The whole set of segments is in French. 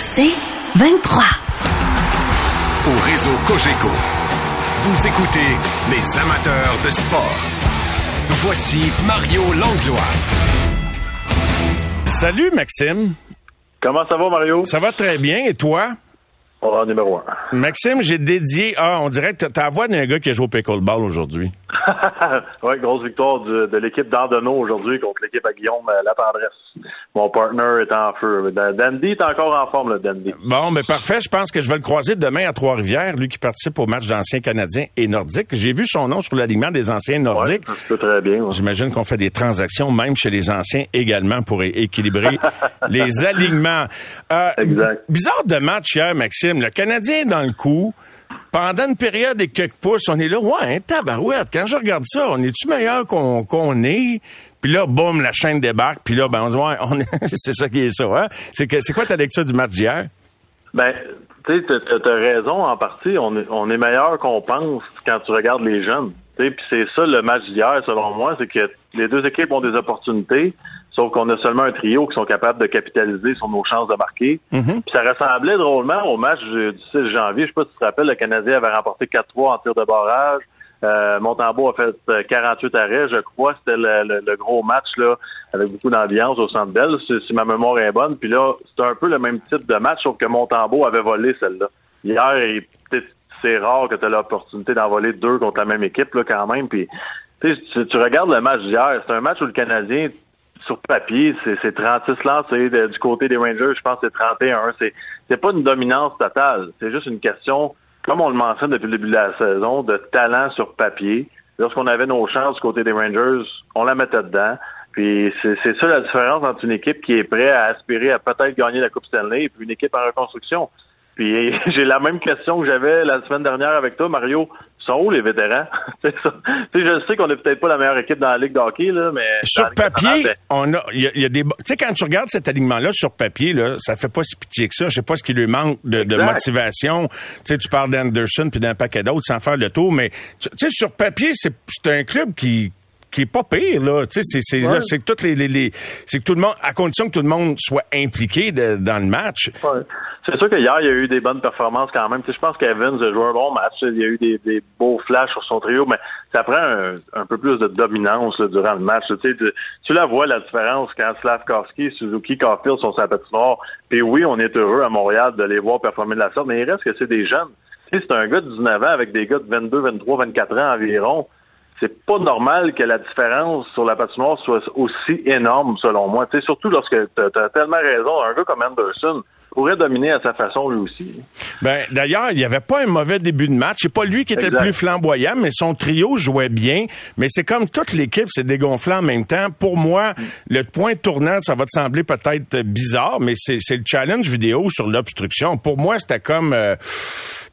C'est 23. Au réseau Cogeco, vous écoutez les amateurs de sport. Voici Mario Langlois. Salut Maxime. Comment ça va, Mario? Ça va très bien. Et toi? Oh, numéro un. Maxime, j'ai dédié. Ah, on dirait que t'as la voix d'un gars qui a joué au pickleball aujourd'hui. oui, grosse victoire de l'équipe d'Ardeno aujourd'hui contre l'équipe à Guillaume euh, La Tendresse. Mon partner est en feu. Dandy est encore en forme, le Dandy. Bon, mais parfait. Je pense que je vais le croiser demain à Trois-Rivières, lui qui participe au match d'anciens Canadiens et Nordiques. J'ai vu son nom sur l'alignement des anciens Nordiques. Ouais, très bien. J'imagine qu'on fait des transactions, même chez les anciens également, pour équilibrer les alignements. Euh, exact. Bizarre de match hier, Maxime. Le Canadien est dans le coup pendant une période et quelques pouces, on est là, ouais, tabarouette, quand je regarde ça, on est-tu meilleur qu'on qu'on est? Puis là, boum, la chaîne débarque, puis là, ben, on on c'est ça qui est ça, hein? C'est, que, c'est quoi ta lecture du match d'hier? Ben, tu sais, t'as, raison en partie. On est, on est meilleur qu'on pense quand tu regardes les jeunes. Puis c'est ça le match d'hier, selon moi, c'est que les deux équipes ont des opportunités. Sauf qu'on a seulement un trio qui sont capables de capitaliser sur nos chances de marquer. Mm-hmm. Puis ça ressemblait drôlement au match du 6 janvier. Je sais pas si tu te rappelles, le Canadien avait remporté 4-3 en tir de barrage. Euh, Montembeau a fait 48 euh, arrêts, je crois. C'était le, gros match là, avec beaucoup d'ambiance au Centre Bell, si, ma mémoire est bonne. Puis là, c'était un peu le même type de match, sauf que Montembeau avait volé celle-là. Hier, c'est rare que tu aies l'opportunité d'en voler deux contre la même équipe là, quand même. Puis tu, tu regardes le match d'hier, c'est un match où le Canadien sur papier, c'est 36 lancés. du côté des Rangers, je pense que c'est 31. C'est c'est pas une dominance totale. C'est juste une question, comme on le mentionne depuis le début de la saison, de talent sur papier. Lorsqu'on avait nos chances du côté des Rangers, on la mettait dedans. Puis c'est ça la différence entre une équipe qui est prête à aspirer à peut-être gagner la Coupe Stanley et puis une équipe en reconstruction. Puis j'ai la même question que j'avais la semaine dernière avec toi, Mario sont où les vétérans? je sais qu'on n'est peut-être pas la meilleure équipe dans la Ligue de hockey, là, mais. Sur papier, on a, il y, a des, tu sais, quand tu regardes cet alignement-là sur papier, là, ça fait pas si pitié que ça. Je sais pas ce qui lui manque de, de motivation. Tu sais, tu parles d'Anderson puis d'un paquet d'autres sans faire le tour, mais, tu sais, sur papier, c'est, un club qui, qui est pas pire là. Tu sais, c'est c'est que toutes les, les, c'est que tout le monde, à condition que tout le monde soit impliqué dans le match. C'est sûr qu'hier il y a eu des bonnes performances quand même. Tu sais, je pense qu'Evans a joué un bon match. Il y a eu des, beaux flashs sur son trio, mais ça prend un, peu plus de dominance durant le match. Tu, sais, tu, la vois la différence quand Slavkovski, Suzuki, Caulfield sont sur la patinoire. Puis oui, on est heureux à Montréal de les voir performer de la sorte, mais il reste que c'est des jeunes. Tu sais, c'est un gars de 19 ans avec des gars de 22, 23, 24 ans environ c'est pas normal que la différence sur la patinoire soit aussi énorme, selon moi. Tu sais, surtout lorsque tu as, tellement raison, un gars comme Anderson pourrait dominer à sa façon lui aussi. Ben d'ailleurs, il n'y avait pas un mauvais début de match. C'est pas lui qui était le plus flamboyant, mais son trio jouait bien. Mais c'est comme toute l'équipe s'est dégonflée en même temps. Pour moi, le point tournant, ça va te sembler peut-être bizarre, mais c'est le challenge vidéo sur l'obstruction. Pour moi, c'était comme euh,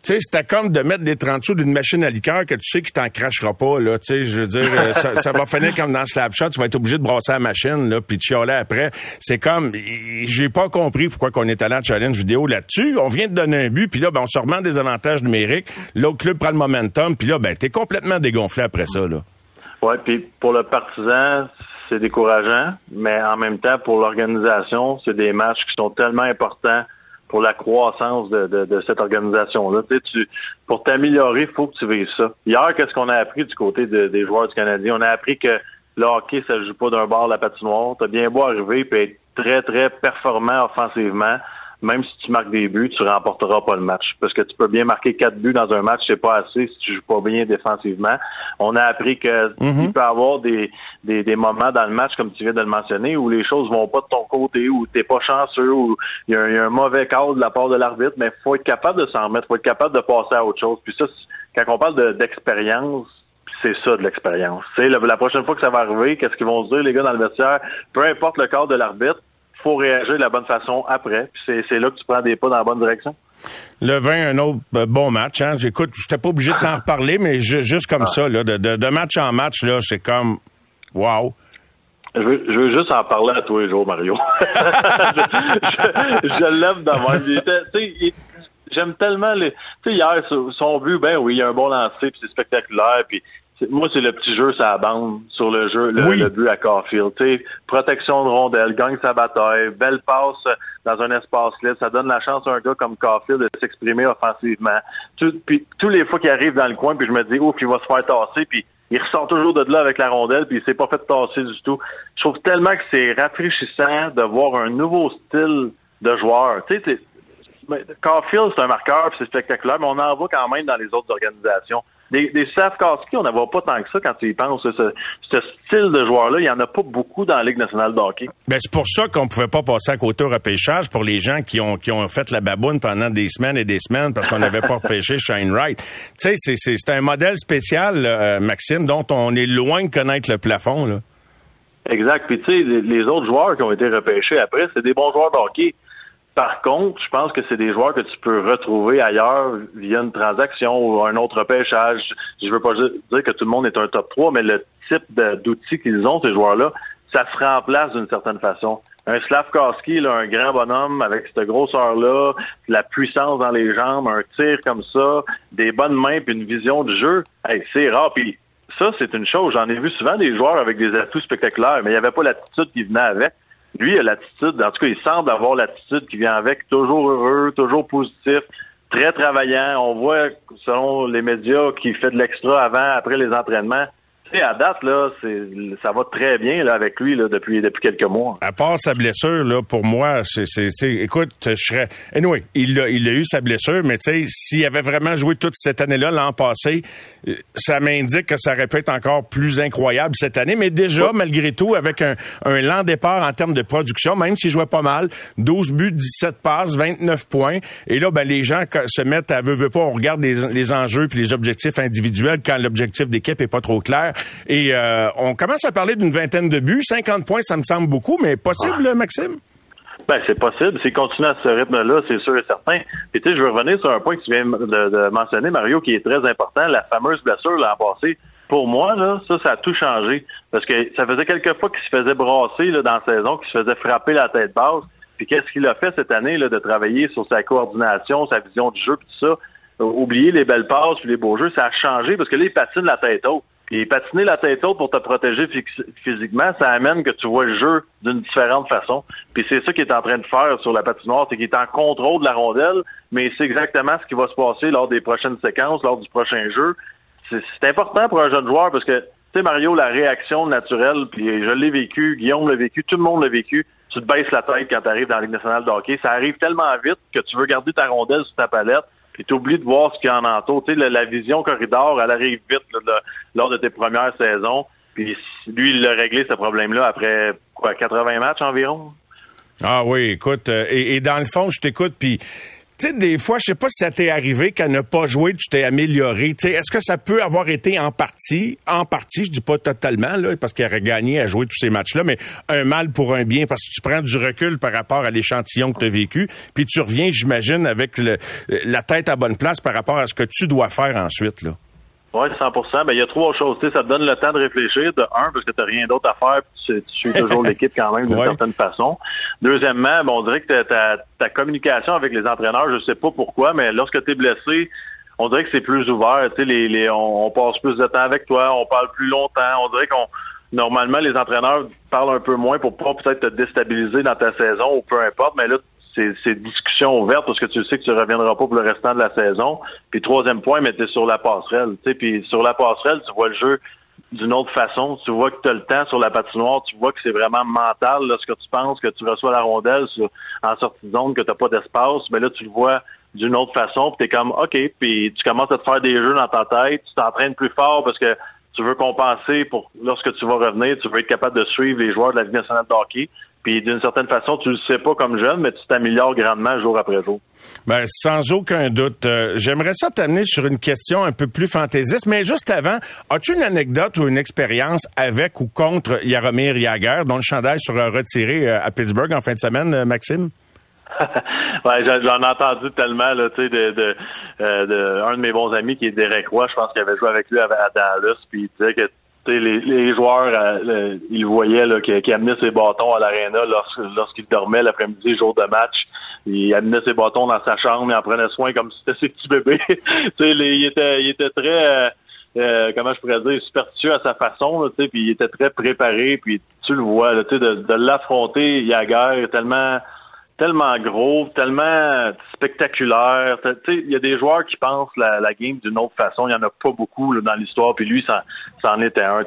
tu sais, c'était comme de mettre des 30 sous d'une machine à liqueur que tu sais qu'il t'en crachera pas, là. Tu sais, je veux dire, euh, ça, va finir comme dans Slapshot, tu vas être obligé de brasser la machine, là, puis de chialer après. C'est comme, j'ai pas compris pourquoi qu'on est allé en challenge vidéo là-dessus. On vient de donner un but, puis là, ben, on se remet des avantages numériques. L'autre club prend le momentum, puis là, ben, t'es complètement dégonflé après ça, là. Ouais, puis pour le partisan, c'est décourageant, mais en même temps, pour l'organisation, c'est des matchs qui sont tellement importants pour la croissance de, de, cette organisation-là. Tu, sais, tu pour t'améliorer, il faut que tu vives ça. Hier, qu'est-ce qu'on a appris du côté des joueurs du Canadien? On a appris que le hockey, ça joue pas d'un bord la patinoire. T'as bien beau arriver et être très, très performant offensivement même si tu marques des buts, tu remporteras pas le match. Parce que tu peux bien marquer quatre buts dans un match, c'est pas assez si tu joues pas bien défensivement. On a appris que mhm. il peut y avoir des, des, des, moments dans le match, comme tu viens de le mentionner, où les choses vont pas de ton côté, où t'es pas chanceux, où il y, a un mauvais cadre de la part de l'arbitre, mais faut être capable de s'en remettre, faut être capable de passer à autre chose. Puis ça, quand on parle d'expérience, c'est ça de l'expérience. La, la prochaine fois que ça va arriver, qu'est-ce qu'ils vont se dire, les gars, dans le vestiaire? Peu importe le cadre de l'arbitre, faut réagir de la bonne façon après. Puis c'est là que tu prends des pas dans la bonne direction. Le 20, un autre euh, bon match. Hein? J'écoute, j'étais pas obligé de t'en reparler, mais juste comme ah. ça, là, de, de, match en match, là, c'est comme wow. Je veux, je veux, juste en parler à tous les jours, Mario. je, je, l'aime d'avoir. J'aime tellement les. Tu sais, hier, son but, ben oui, il y a un bon lancer, puis c'est spectaculaire, puis moi, c'est le petit jeu ça bande sur le jeu, le, but à Carfield. protection de rondelle, gagne sa bataille, belle passe dans un espace libre. Ça donne la chance à un gars comme Carfield de s'exprimer offensivement. puis tous les fois qu'il arrive dans le coin, puis je me dis, ouf, il va se faire tasser, puis il ressort toujours de là avec la rondelle, puis il s'est pas fait tasser du tout. Je trouve tellement que c'est rafraîchissant de voir un nouveau style de joueur. Tu sais, Carfield, c'est un marqueur, c'est spectaculaire, mais on en voit quand même dans les autres organisations. Des, des on n'en voit pas tant que ça quand tu y penses. Ce, ce style de joueur-là, il n'y en a pas beaucoup dans la Ligue nationale de hockey. Ben, c'est pour ça qu'on pouvait pas passer à côté au repêchage pour les gens qui ont, qui ont fait la baboune pendant des semaines et des semaines parce qu'on n'avait pas repêché Shine Wright. Tu sais, c'est un modèle spécial, euh, Maxime, dont on est loin de connaître le plafond. Là. Exact. Puis tu sais, les, les, autres joueurs qui ont été repêchés après, c'est des bons joueurs de hockey. Par contre, je pense que c'est des joueurs que tu peux retrouver ailleurs via une transaction ou un autre repêchage. Je veux pas dire que tout le monde est un top 3, mais le type d'outils qu'ils ont, ces joueurs-là, ça se remplace d'une certaine façon. Un Slavkowski, un grand bonhomme avec cette grosseur-là, la puissance dans les jambes, un tir comme ça, des bonnes mains puis une vision du jeu, c'est rare. Puis ça, c'est une chose. J'en ai vu souvent des joueurs avec des atouts spectaculaires, mais il n'y avait pas l'attitude qui venait avec lui, a l'attitude, en tout cas, il semble avoir l'attitude qui vient avec, toujours heureux, toujours positif, très travaillant. On voit, selon les médias, qu'il fait de l'extra avant, après les entraînements à date, là, ça va très bien là, avec lui là, depuis, depuis quelques mois. À part sa blessure, là, pour moi, c'est, écoute, je serais. Anyway, il a, il a eu sa blessure, mais tu sais, s'il avait vraiment joué toute cette année-là, l'an passé, euh, ça m'indique que ça aurait pu être encore plus incroyable cette année. Mais déjà, malgré tout, avec un, un lent départ en termes de production, même s'il jouait pas mal, 12 buts, 17 passes, 29 points. Et là, ben, les gens se mettent à veut, veut pas, on regarde les, les enjeux puis les objectifs individuels quand l'objectif d'équipe est pas trop clair. Et euh, on commence à parler d'une vingtaine de buts. 50 points, ça me semble beaucoup, mais possible, Maxime? Ben, c'est possible. S'il continue à ce rythme-là, c'est sûr et certain. Et tu sais, je veux revenir sur un point que tu viens de, mentionner, Mario, qui est très important, la fameuse blessure l'an passé. Pour moi, là, ça, ça a tout changé. Parce que ça faisait quelques fois qu'il se faisait brasser là, dans la saison, qu'il se faisait frapper la tête basse. Puis qu'est-ce qu'il a fait cette année là, de travailler sur sa coordination, sa vision du jeu, tout ça? Oublier les belles passes puis les beaux jeux, ça a changé parce que là, il patine la tête haute. Et patiner la tête haute pour te protéger physiquement, ça amène que tu vois le jeu d'une différente façon. Puis c'est ça qu'il est en train de faire sur la patinoire, c'est qu'il est en contrôle de la rondelle, mais c'est exactement ce qui va se passer lors des prochaines séquences, lors du prochain jeu. C'est important pour un jeune joueur parce que, tu sais, Mario, la réaction naturelle, puis je l'ai vécu, Guillaume l'a vécu, tout le monde l'a vécu, tu te baisses la tête quand tu arrives dans la Ligue nationale de hockey. Ça arrive tellement vite que tu veux garder ta rondelle sur ta palette puis tu oublies de voir ce qu'il y en entoure. Tu sais, la, vision corridor, elle arrive vite lors de tes premières saisons. Puis lui, il a réglé ce problème-là après quoi, 80 matchs environ? Ah oui, écoute, euh, et, dans le fond, je t'écoute, puis tu sais, des fois, je sais pas si ça t'est arrivé qu'à ne pas jouer, tu t'es amélioré. Tu est-ce que ça peut avoir été en partie, en partie, je dis pas totalement, là, parce qu'il aurait gagné à jouer tous ces matchs-là, mais un mal pour un bien, parce que tu prends du recul par rapport à l'échantillon que tu as vécu, puis tu reviens, j'imagine, avec la tête à bonne place par rapport à ce que tu dois faire ensuite, là. Oui, 100% ben, il y a trois choses. Tu sais, ça te donne le temps de réfléchir. De un, parce que tu n'as rien d'autre à faire, tu, tu suis toujours l'équipe quand même d'une certaine façon. Deuxièmement, bon, on dirait que ta, ta communication avec les entraîneurs, je sais pas pourquoi, mais lorsque tu es blessé, on dirait que c'est plus ouvert. Tu sais, les, les, on, passe plus de temps avec toi, on parle plus longtemps. On dirait qu'on normalement les entraîneurs parlent un peu moins pour pas peut-être te déstabiliser dans ta saison ou peu importe, mais là, c'est discussion ouverte parce que tu sais que tu reviendras pas pour le restant de la saison. Puis troisième point, mais tu sur la passerelle. Puis sur la passerelle, tu vois le jeu d'une autre façon. Tu vois que tu as le temps sur la patinoire, tu vois que c'est vraiment mental lorsque tu penses que tu reçois la rondelle en sortie de zone, que tu pas d'espace, mais là tu le vois d'une autre façon, puis tu es comme OK, puis tu commences à te faire des jeux dans ta tête, tu t'entraînes plus fort parce que tu veux compenser pour lorsque tu vas revenir, tu veux être capable de suivre les joueurs de la Ligue nationale de hockey. Puis d'une certaine façon, tu le sais pas comme jeune, mais tu t'améliores grandement jour après jour. Ben, sans aucun doute. Euh, j'aimerais ça t'amener sur une question un peu plus fantaisiste, mais juste avant, as-tu une anecdote ou une expérience avec ou contre Yaromir Yager, dont le chandail sera retiré euh, à Pittsburgh en fin de semaine, euh, Maxime? ouais, j'en ai entendu tellement là, tu sais, de, de, de, un de mes bons amis qui est Derek Roy, je pense qu'il avait joué avec lui à, Dallas, puis il disait que les, les, joueurs, euh, ils voyaient là, qu'il, amenait ses bâtons à l'aréna lorsqu'il dormait l'après-midi, jour de match. Il amenait ses bâtons dans sa chambre, il en prenait soin comme si c'était ses petits bébés. il était, il était très, euh, comment je pourrais dire, superstitieux à sa façon, puis il était très préparé, puis tu le vois, sais, de, de l'affronter, Yaguer, tellement tellement gros, tellement spectaculaire. Il y a des joueurs qui pensent la, la game d'une autre façon. Il y en a pas beaucoup là, dans l'histoire. Puis lui, ça, ça en était un.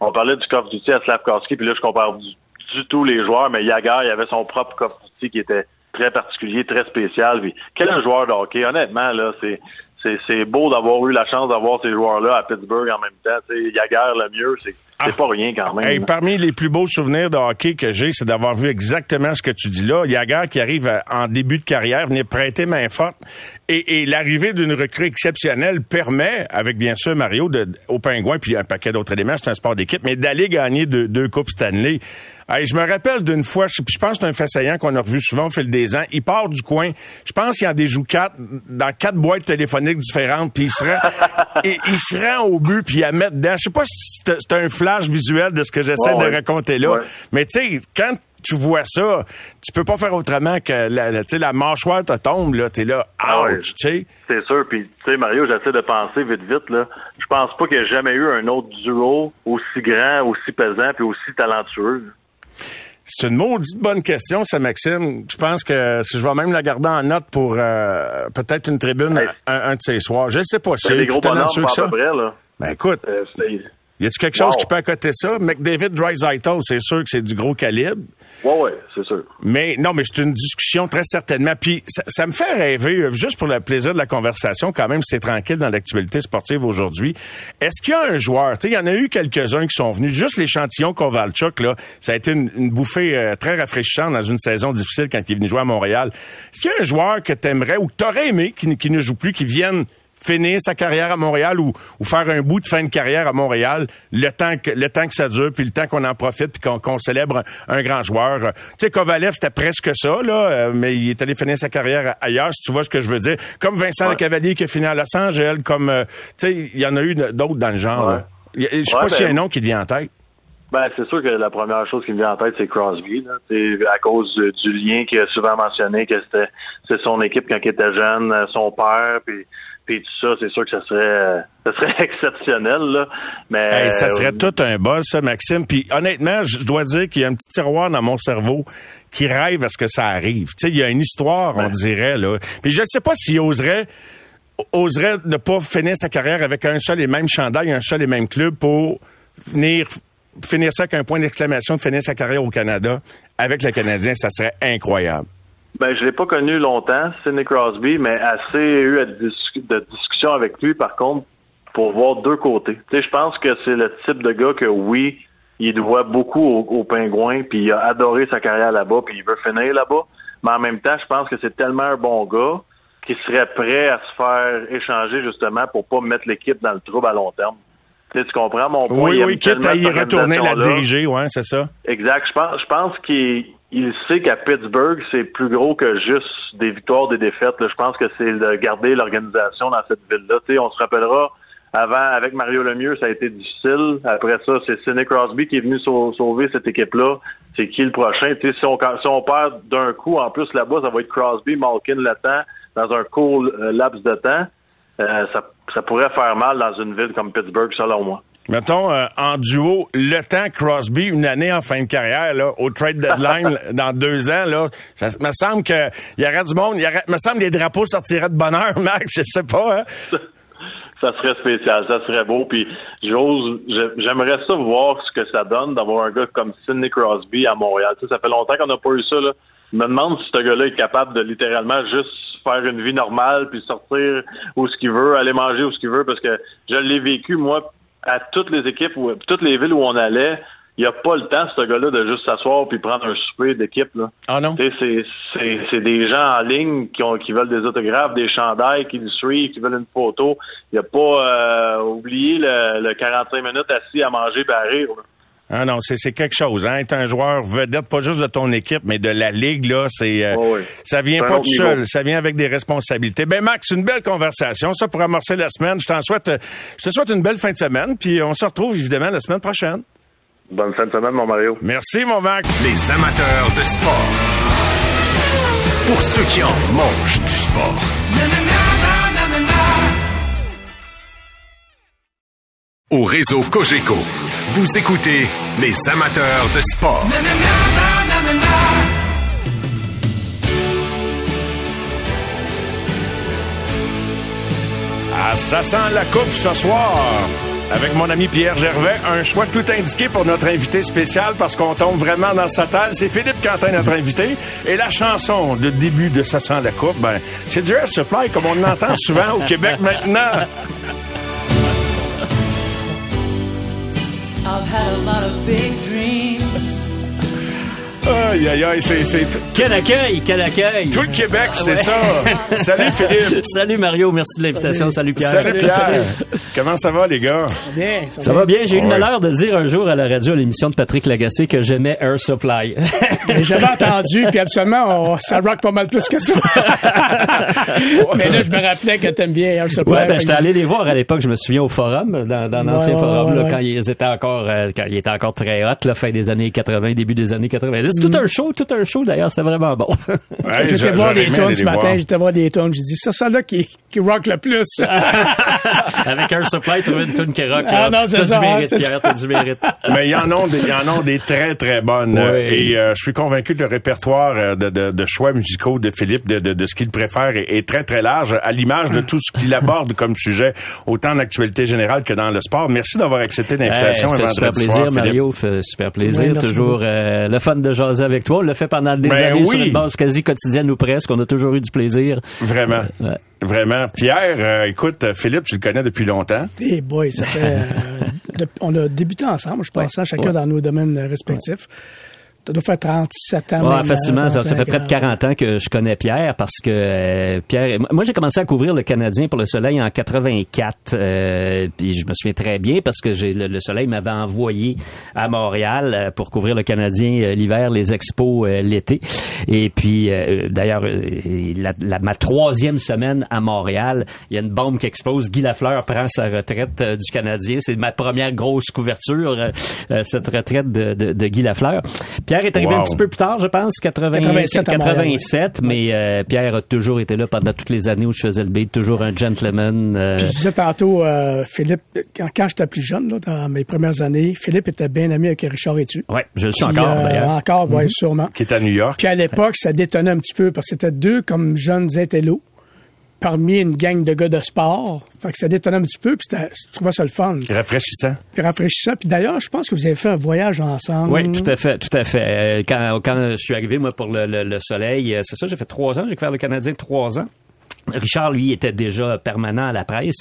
On parlait du of Duty à Slavkowski, puis là, je compare du, du, tout les joueurs, mais Yagar, il avait son propre of Duty qui était très particulier, très spécial. Puis, quel joueur de hockey, honnêtement, là, c'est c'est beau d'avoir eu la chance d'avoir ces joueurs-là à Pittsburgh en même temps. Le mieux, c'est ah. pas rien quand même. parmi les plus beaux souvenirs de hockey que j'ai, c'est d'avoir vu exactement ce que tu dis là. Yaguer qui arrive en début de carrière, venir prêter main forte. Et, l'arrivée d'une recrue exceptionnelle permet, avec bien sûr Mario, de, au Pingouin, puis un paquet d'autres éléments, c'est un sport d'équipe, mais d'aller gagner deux, deux Coupes Stanley. Je me rappelle d'une fois, je, je pense que c'est un fait qu'on a revu souvent au fil des ans. Il part du coin. Je pense qu'il en déjoue quatre dans quatre boîtes téléphoniques différentes, puis il se rend, et, il se rend au but, puis à mettre dedans. Je sais pas si c'est un flash visuel de ce que j'essaie de raconter là, mais tu sais, quand tu vois ça, tu peux pas faire autrement que la, la, la mâchoire te tombe, là, t'es là, ah ouch, tu sais. C'est sûr, puis tu sais, Mario, j'essaie de penser vite, vite, là. Je pense pas qu'il y ait jamais eu un autre duo aussi grand, aussi pesant, puis aussi talentueux. C'est une maudite bonne question, ça, Maxime. Je pense que si je vais même la garder en note pour euh, peut-être une tribune un, de ces soirs. Je sais pas si c'est gros là. Ben écoute, euh, y a-tu quelque chose qui peut accoter ça? McDavid Dreisaitl, c'est sûr que c'est du gros calibre. Oui, oui, c'est sûr. Mais non, mais c'est une discussion très certainement. Puis ça, me fait rêver, euh, juste pour le plaisir de la conversation, quand même, c'est tranquille dans l'actualité sportive aujourd'hui. Est-ce qu'il y a un joueur, tu sais, il y en a eu quelques-uns qui sont venus, juste l'échantillon Kovalchuk, là, ça a été une, bouffée euh, très rafraîchissante dans une saison difficile quand il est venu jouer à Montréal. Est-ce qu'il y a un joueur que tu aimerais ou que tu aurais aimé qui, qui ne joue plus, qui vienne finir sa carrière à Montréal ou, ou, faire un bout de fin de carrière à Montréal, le temps que le temps que ça dure, puis le temps qu'on en profite, puis qu'on célèbre un, grand joueur. Tu sais, Kovalev, c'était presque ça, là, euh, mais il est allé finir sa carrière ailleurs, si tu vois ce que je veux dire. Comme Vincent Le Cavalier qui a fini à Los Angeles, comme, euh, tu sais, il y en a eu d'autres dans le genre. Je sais pas s'il y a ben un nom qui vient en tête. Ben, c'est sûr que la première chose qui me vient en tête, c'est Crosby. Là. à cause du lien qu'il a souvent mentionné, que c'était c'est son équipe quand il était jeune, son père, puis puis tout ça, c'est sûr que ça serait, ça serait exceptionnel, là. Mais ça serait tout un bol, ça, Maxime. Puis honnêtement, je dois dire qu'il y a un petit tiroir dans mon cerveau qui rêve à ce que ça arrive. Tu sais, il y a une histoire, on dirait là. Puis je ne sais pas s'il oserait oserait ne pas finir sa carrière avec un seul et même chandail, un seul et même club pour venir finir ça avec un point d'exclamation de finir sa carrière au Canada avec le Canadien, ça serait incroyable. Ben, je l'ai pas connu longtemps, Sidney Crosby, mais assez eu de discussion avec lui, par contre, pour voir deux côtés. Tu sais, je pense que c'est le type de gars que, oui, il doit beaucoup aux, Pingouins, puis il a adoré sa carrière là-bas, puis il veut finir là-bas. Mais en même temps, je pense que c'est tellement un bon gars qu'il serait prêt à se faire échanger justement pour pas mettre l'équipe dans le trouble à long terme. Tu, sais, tu comprends mon point? Oui, oui, quitte à y retourner la diriger, ouais, c'est ça. Exact. Je pense, je pense qu'il il sait qu'à Pittsburgh, c'est plus gros que juste des victoires, des défaites. Je pense que c'est de garder l'organisation dans cette ville-là. on se rappellera, avant, avec Mario Lemieux, ça a été difficile. Après ça, c'est Sidney Crosby qui est venu sauver cette équipe-là. C'est qui le prochain? si, on, si on perd d'un coup, en plus là-bas, ça va être Crosby, Malkin temps, dans un court euh, laps de temps. Euh, ça, ça pourrait faire mal dans une ville comme Pittsburgh, selon moi. Mettons, euh, en duo, le temps Crosby, une année en fin de carrière, là, au trade deadline, dans deux ans, là, ça me semble que il y aurait du monde, il me semble que les drapeaux sortiraient de bonheur, Max, je sais pas, hein? ça serait spécial, ça serait beau. Puis j'ose, j'aimerais ça voir ce que ça donne d'avoir un gars comme Sidney Crosby à Montréal. ça fait longtemps qu'on n'a pas eu ça. Là. Je me demande si ce gars-là est capable de littéralement juste faire une vie normale, puis sortir où ce qu'il veut, aller manger où ce qu'il veut, parce que je l'ai vécu moi à toutes les équipes, ou toutes les villes où on allait, il n'y a pas le temps, ce gars-là, de juste s'asseoir puis prendre un souper d'équipe. Là. Ah non? C'est des gens en ligne qui, ont, qui veulent des autographes, des chandails, qui le suivent, qui veulent une photo. Il n'y a pas euh, oublié le, 45 minutes assis à manger et à rire. Ah non, c'est quelque chose. Hein? Être un joueur vedette, pas juste de ton équipe, mais de la ligue, là, c'est euh, oh ça vient pas tout seul. Ça vient avec des responsabilités. Ben Max, une belle conversation. Ça pour amorcer la semaine. Je t'en souhaite, je te souhaite une belle fin de semaine. Puis on se retrouve évidemment la semaine prochaine. Bonne fin de semaine, mon Mario. Merci, mon Max. Les amateurs de sport. Pour ceux qui en mangent du sport. Au réseau Cogeco. Vous écoutez les amateurs de sport. Ah, ça la coupe ce soir. Avec mon ami Pierre Gervais, un choix tout indiqué pour notre invité spécial parce qu'on tombe vraiment dans sa taille. C'est Philippe Quentin, notre invité. Et la chanson de début de Ça sent la coupe, ben, c'est du Air Supply comme on entend souvent au Québec maintenant. I've had a lot of big dreams. Aïe, aïe, aïe, c'est, c'est Quel accueil, quel accueil. tout le Québec, c'est Ouais. ça. Salut Philippe. Salut Mario, merci de l'invitation. Salut, Pierre. Salut Pierre. Comment ça va les gars? Bien, Ça va bien. J'ai eu le malheur de dire un jour à la radio à l'émission de Patrick Lagacé que j'aimais Air Supply. Mais J'avais entendu, puis absolument, on- ça rock pas mal plus que ça. Mais là, je me rappelais que t'aimes bien Air Supply. Ouais, ben, j'étais allé les voir à l'époque, je me souviens au forum, dans, dans l'ancien Ouais, ouais, forum, ouais, là, ouais. quand ils étaient encore, euh, quand ils étaient encore très hot, la fin des années 80, début des années 90. Mm. Tout un show, tout un show, d'ailleurs, c'était vraiment bon. Ouais, J'étais voir des aller ce matin, j'étais voir des tunes, j'ai dit, ça, ça là qui, qui rock le plus. Avec Air Supply, trouver une tune qui rock, Ah, là. non, c'est T'as ça, du mérite, hein, c'est Pierre, t'as du mérite. Mais il y en ont des, il y en ont des très très bonnes. Oui. Et euh, je suis convaincu que le répertoire euh, de, de, de choix musicaux de Philippe, de, de, de ce qu'il préfère, est, est très très large, à l'image de tout ce qu'il aborde comme sujet, autant en actualité générale que dans le sport. Merci d'avoir accepté l'invitation. Hey, un fait super plaisir, soir, Philippe. Mario. Fait super plaisir. Toujours euh, le fun de jaser avec toi. On l'a fait pendant des Ben années sur oui. une base quasi quotidienne ou presque. On a toujours eu du plaisir. Vraiment. Ouais. Vraiment. Pierre, euh, écoute, euh, Philippe, tu le connais depuis longtemps. Eh boy, ça fait. euh, de- on a débuté ensemble, je pense, hein, chacun Ouais. dans nos domaines respectifs. Ça doit faire 37 ans. Ouais, même, facilement, ça, fait 35 près de 40 ans que je connais Pierre parce que euh, Pierre, moi j'ai commencé à couvrir le Canadien pour le Soleil en 84, euh, puis je me souviens très bien parce que j'ai le, le Soleil m'avait envoyé à Montréal euh, pour couvrir le Canadien euh, l'hiver, les expos euh, l'été, et puis d'ailleurs la, la- ma troisième semaine à Montréal, il y a une bombe qui explose, Guy Lafleur prend sa retraite du Canadien, c'est ma première grosse couverture, cette retraite de, de, de Guy Lafleur. Pierre est arrivé Wow. un petit peu plus tard, je pense, 80, 87 à Montréal, 87, mais euh, Pierre a toujours été là pendant toutes les années où je faisais le beat, toujours un gentleman. euh, Puis je disais tantôt, euh, Philippe, quand, quand j'étais plus jeune, là, dans mes premières années, Philippe était bien ami avec Richard Etu. ouais, je le suis encore euh. Mhm. Encore, oui, sûrement. qui est à New York. Puis à l'époque, ça détonnait un petit peu parce que c'était deux comme jeunes intellos parmi une gang de gars de sport. Fait que ça détonnait un petit peu, puis je trouvais ça le fun. Rafraîchissant. Puis rafraîchissant. Puis d'ailleurs, je pense que vous avez fait un voyage ensemble. Oui, tout à fait, tout à fait. Euh, Quand, quand je suis arrivé, moi, pour le, le- le Soleil, euh, c'est ça, j'ai fait trois ans, j'ai fait le Canadien trois ans. Richard, lui, était déjà permanent à la presse.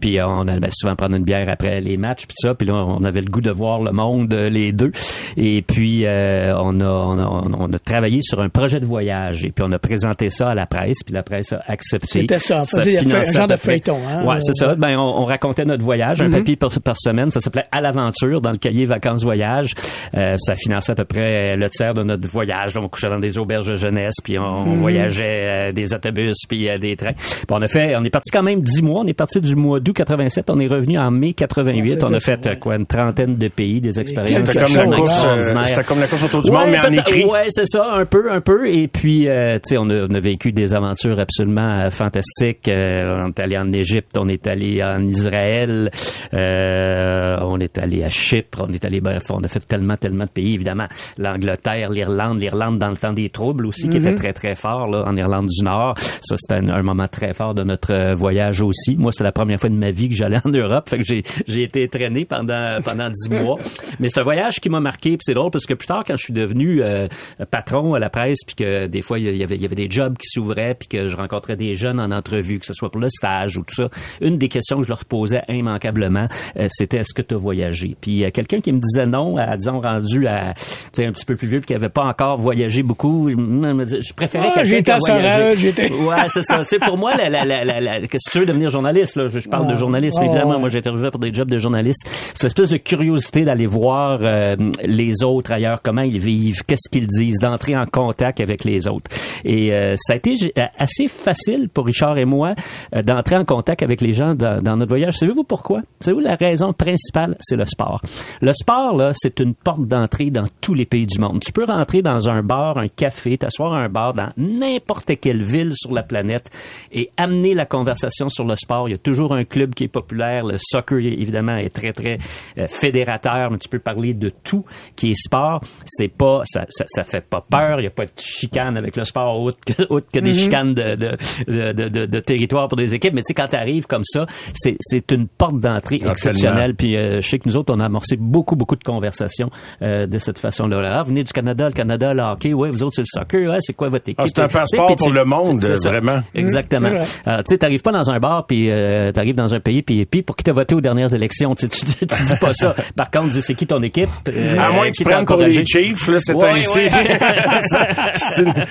Puis euh, on allait souvent prendre une bière après les matchs, puis ça. Puis là, on avait le goût de voir le monde, euh, les deux. Et puis, euh, on, a, on, a, on a travaillé sur un projet de voyage. Et puis, on a présenté ça à la presse. Puis la presse a accepté. C'était ça. Faisait un genre de feuilleton, hein? Ouais, c'est ça. Ben, on, on racontait notre voyage, un papier par, par semaine. Ça s'appelait À l'aventure dans le cahier vacances voyage. Euh, ça finançait à peu près le tiers de notre voyage. Donc, on couchait dans des auberges de jeunesse, puis on, on voyageait des autobus, puis des trains. Puis on a fait, on est parti quand même dix mois. On est parti du mois d'août 87. On est revenu en mai 88. Ah, on a fait euh, quoi, une trentaine de pays, des expériences C'était C'était comme, la chose, course, euh, c'était comme la course autour du Ouais, monde, mais en écrit. Ouais, c'est ça, un peu, un peu. Et puis, euh, tu sais, on a, on a vécu des aventures absolument euh, fantastiques. Euh, on est allé en Égypte, on est allé en Israël, on est allé à Chypre, on est allé, bref, on a fait tellement, tellement de pays, évidemment. L'Angleterre, l'Irlande, l'Irlande dans le temps des troubles aussi, qui était très, très fort, là, en Irlande du Nord. Ça, c'était un, un moment très fort de notre euh, voyage aussi. Moi, c'est la première fois de ma vie que j'allais en Europe. Fait que j'ai, j'ai été traîné pendant, pendant dix mois. Mais c'est un voyage qui m'a marqué. Puis c'est drôle parce que plus tard, quand je suis devenu euh, patron à la presse, puis que des fois, il y avait, il y avait des jobs qui s'ouvraient, puis que je rencontrais des jeunes en entrevue, que ce soit pour le stage ou tout ça, une des questions que je leur posais immanquablement, euh, c'était est-ce que tu as voyagé? Puis euh, quelqu'un qui me disait non, à, disons, rendu à, un petit peu plus vieux, puis qui avait pas encore voyagé beaucoup, je préférais Ah, quelqu'un qui a voyagé. j'étais- Ouais, c'est ça. Pour moi, la, la, la, la, la- que si tu veux devenir journaliste, là, je, parle de journalisme, évidemment. Moi, j'ai interviewé pour des jobs de journaliste. Cette espèce de curiosité d'aller voir euh, les autres ailleurs, comment ils vivent, qu'est-ce qu'ils disent, d'entrer en contact avec les autres. Et euh, ça a été j- assez facile pour Richard et moi euh, d'entrer en contact avec les gens dans, dans notre voyage. Savez-vous pourquoi? Savez-vous la raison principale? C'est le sport. Le sport, là, c'est une porte d'entrée dans tous les pays du monde. Tu peux rentrer dans un bar, un café, t'asseoir à un bar dans n'importe quelle ville sur la planète et amener la conversation sur le sport. Il y a toujours un club qui est populaire. Le soccer, évidemment, est très, très euh, fédérateur, mais tu peux parler de tout qui est sport. C'est pas, ça, ça, ça fait pas peur. Il n'y a pas de chicane avec le sport autre que, autre que des chicanes de, de, de, de, de territoire pour des équipes. Mais tu sais, quand tu arrives comme ça, c'est, c'est une porte d'entrée exceptionnelle. Puis euh, je sais que nous autres, on a amorcé beaucoup, beaucoup de conversations euh, de cette façon-là. Ah, vous venez du Canada, le Canada, le hockey, ouais, vous autres, c'est le soccer, ouais, c'est quoi votre équipe? Ah, c'est un passeport pour le monde, vraiment. Exactement. Euh, tu sais, t'arrives pas dans un bar puis euh, t'arrives dans un pays puis puis pour qui t'as voté aux dernières élections. Tu, sais, tu, tu dis pas ça. Par contre, dis c'est qui ton équipe? euh, À moins que tu prennes pour les Chiefs, là, c'est Ouais, ici. ouais.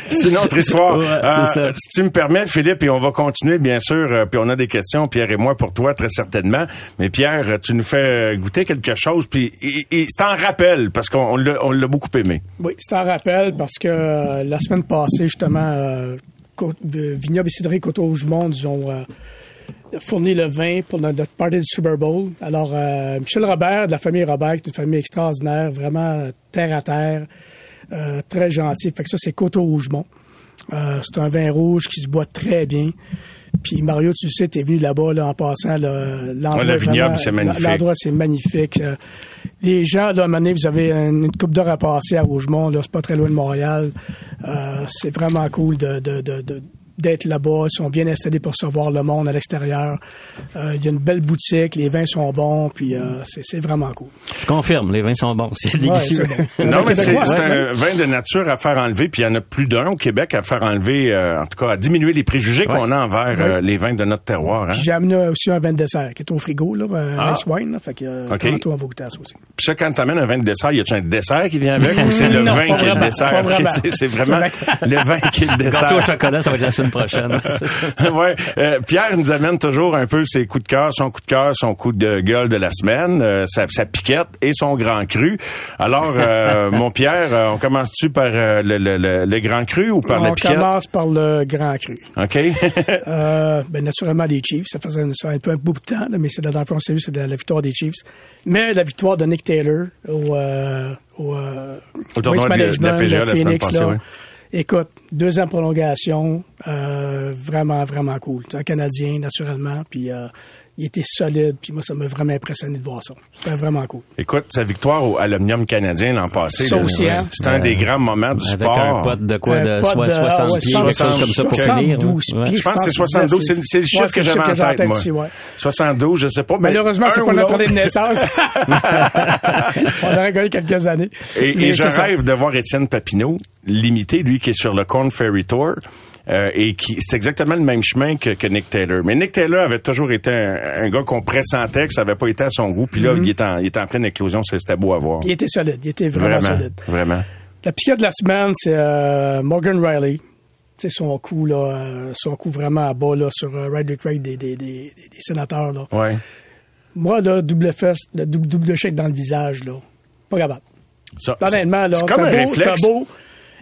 c'est une, autre histoire. Ouais, c'est ça. Si tu me permets, Philippe, et on va continuer, bien sûr, euh, puis on a des questions, Pierre et moi, pour toi, très certainement. Mais Pierre, tu nous fais goûter quelque chose, puis c'est en rappel, parce qu'on on l'a beaucoup aimé. Oui, c'est un rappel parce que euh, la semaine passée, justement, Vignoble et Cidrerie Côte-Rouge-Monde, ils ont euh, fourni le vin pour notre, party du Super Bowl. Alors, euh, Michel Robert, de la famille Robert, qui est une famille extraordinaire, vraiment euh, terre à terre, très gentil. Fait que ça, c'est Côte-Rougemont. C'est un vin rouge qui se boit très bien. Puis Mario, tu sais, t'es venu là-bas là, en passant. là, L'endroit, Ouais, le vraiment- c'est magnifique. L'endroit, c'est magnifique. Euh, les gens, là, à un moment donné, vous avez une, une coupe d'heure à passer à Rougemont. Là, c'est pas très loin de Montréal. Euh, c'est vraiment cool de, de, de, de- d'être là-bas. Ils sont bien installés pour recevoir le monde à l'extérieur. Euh, Il y a une belle boutique. Les vins sont bons. Puis euh, c'est, vraiment cool. Je confirme, les vins sont bons. C'est délicieux. Non, mais c'est un vin de nature à faire enlever, puis il y en a plus d'un au Québec à faire enlever, euh, en tout cas, à diminuer les préjugés qu'on a envers euh, les vins de notre terroir. Hein? J'ai amené aussi un vin de dessert qui est au frigo, là, un Ah. ice wine. Là, fait que euh, OK. tantôt, on va goûter à ça aussi. Puis ça, quand t'amènes un vin de dessert, y a-tu un dessert qui vient avec ou c'est le Non, vin qui est le vraiment, dessert? c'est- vraiment le vin qui est le Gâteau au dessert. chocolat, ça va être la semaine prochaine. Ouais. Euh, Pierre nous amène toujours un peu ses coups de cœur, son coup de cœur, son coup de gueule de la semaine, euh, sa, sa piquette et son grand cru. Alors, euh, mon Pierre, euh, on commence-tu par euh, le, le- le- le grand cru ou par la on piquette? commence par le grand cru. OK? Euh, ben, naturellement, les Chiefs. Ça faisait un, ça fait un peu un bout de temps, là, mais c'est la, dans le fond, c'est c'est la, la victoire des Chiefs. Mais la victoire de Nick Taylor au, euh, au, euh, Au tournoi de- de la Management PGA la semaine Phoenix, passée, là. ouais. Écoute, deuxième prolongation, euh, vraiment, vraiment cool. Un Canadien, naturellement, puis euh, il était solide, puis moi, ça m'a vraiment impressionné de voir ça. C'était vraiment cool. Écoute, sa victoire au Alumnium canadien l'an passé, hein? c'est un des grands moments du Avec sport. un pote de quoi, de pot soit de- 60 ah ouais, pieds, quelque chose comme ça pour finir. 72 ouais. pieds, Je pense que c'est je disais, 72, c'est le chiffre ouais, que j'avais en que j'ai en tête, moi. aussi, ouais. 72, je sais pas, mais Malheureusement, c'est pas notre année de naissance. On aurait gagné quelques années. Et, et je rêve de voir Étienne Papineau limité, lui qui est sur le Corn Ferry Tour. Euh, et qui c'est exactement le même chemin que, que Nick Taylor. Mais Nick Taylor avait toujours été un, un gars qu'on pressentait que ça avait pas été à son goût. Puis là, il, est en, il est en pleine éclosion. C'était beau à voir. Mm-hmm. Il était solide. Il était vraiment, Vraiment, solide. vraiment. La piquette de la semaine, c'est euh, Morgan Riley. Tu sais, son coup, là, euh, son coup vraiment à bas, là, sur euh, Ryder Craig des, des, des, des- des sénateurs, là. Ouais. Moi, là, double fesse, le double, double chèque dans le visage, là. Pas capable. Ça, Honnêtement, là, c'est comme un beau, réflexe. beau.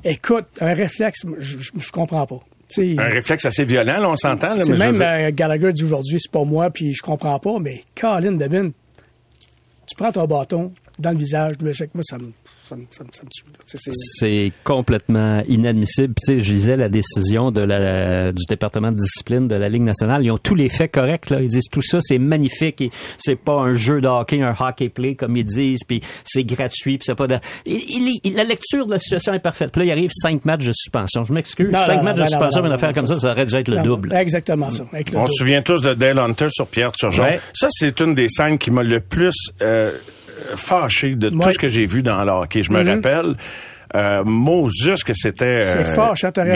Écoute, un réflexe, je, je, je comprends pas. Un réflexe assez violent, là, on s'entend. là, mais même dire- euh, Gallagher dit aujourd'hui, c'est pas moi, puis je comprends pas, mais Colin Devin, tu prends ton bâton dans le visage, double chèque, moi, ça me, ça me, ça me, ça me tue. c'est- complètement inadmissible. Tu sais, je lisais la décision de la, du département de discipline de la Ligue nationale. Ils ont tous les faits corrects. Là. Ils disent tout ça, c'est magnifique. Et c'est pas un jeu de hockey, un hockey play comme ils disent. Puis c'est gratuit. Puis c'est pas de... il- il- la lecture de la situation est parfaite. Puis là, il arrive cinq matchs de suspension. Je m'excuse. Cinq non, matchs non, de non, suspension, une affaire comme ça, ça, ça aurait dû être le Non, double. Exactement ça. Avec le On se souvient tous de Dale Hunter sur Pierre Turgeon. Ouais. Ça, c'est une des scènes qui m'a le plus euh, fâché de tout ce que j'ai vu dans le hockey. Je me Mhm. rappelle. Euh, Moses que c'était euh,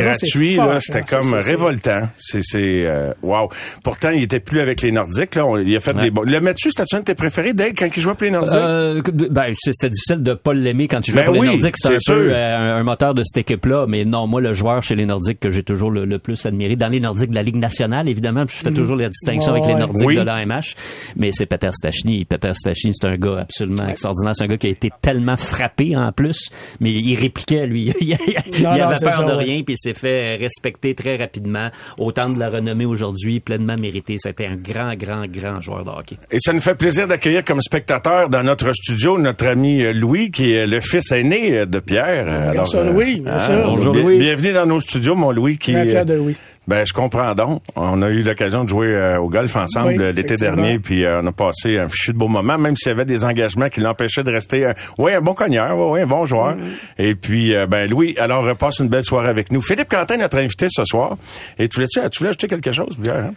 gratuit là c'était comme révoltant c'est c'est euh, wow pourtant il était plus avec les Nordiques là On- il a fait Ouais. des bons le Mathieu c'était un de tes préférés Dale quand il jouait pour les Nordiques? Euh, ben, c'est- c'était difficile de pas l'aimer quand tu jouais Ben pour oui, les Nordiques. C'était un c'est peu sûr. euh, un, un moteur de cette équipe-là. Mais non, moi, le joueur chez les Nordiques que j'ai toujours le, le plus admiré, dans les Nordiques de la Ligue nationale, évidemment, je fais toujours la distinction avec les Ouais. Nordiques Oui. de l'AMH. Mais c'est Peter Stachny. Peter Stachny, c'est un gars absolument extraordinaire. C'est un gars qui a été tellement frappé en plus, mais il répliquait, lui. il il Non, avait non, peur ça, de ouais. rien, puis il s'est fait respecter très rapidement. Autant de la renommée aujourd'hui, pleinement mérité. C'était un grand, grand, grand joueur de hockey. Et ça nous fait plaisir d'accueillir comme spectateur dans notre studio notre ami euh, Louis, qui est le fils aîné euh, de Pierre. Euh, garçon Louis, bien sûr. bonjour Bonjour Louis. Bienvenue dans nos studios, mon Louis, qui Bien fier euh, de Louis. Ben, je comprends donc. On a eu l'occasion de jouer euh, au golf ensemble Oui, euh, l'été dernier, puis euh, on a passé un fichu de beau moment, même s'il y avait des engagements qui l'empêchaient de rester, un, oui, un bon cogneur, oui, oui, un bon joueur. Et puis, euh, ben, Louis, alors, euh, passe une belle soirée avec nous. Philippe Quentin, notre invité ce soir. Et tu voulais-tu, tu voulais ajouter quelque chose, Pierre? Hein?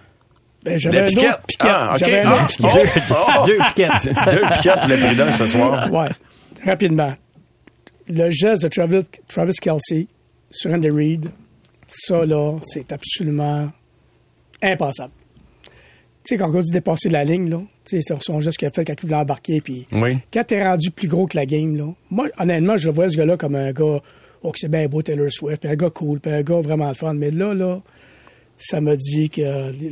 Ben, j'avais un piquette. autre piquette. Ah, un Ah, autre piquette. oh, oh. Deux piquettes. Deux piquettes, le trident ce soir. Ouais, rapidement. Le geste de Travis, Travis Kelsey sur Andy Reid, ça, là, c'est absolument impassable. Tu sais, quand on dit dépasser la ligne, là, tu sais, c'est son geste qu'il a fait quand il voulait embarquer, puis Oui. quand t'es rendu plus gros que la game, là, moi, honnêtement, je vois ce gars-là comme un gars, oh, que c'est bien beau Taylor Swift, puis un gars cool, puis un gars vraiment le fun, mais là, là, ça me dit que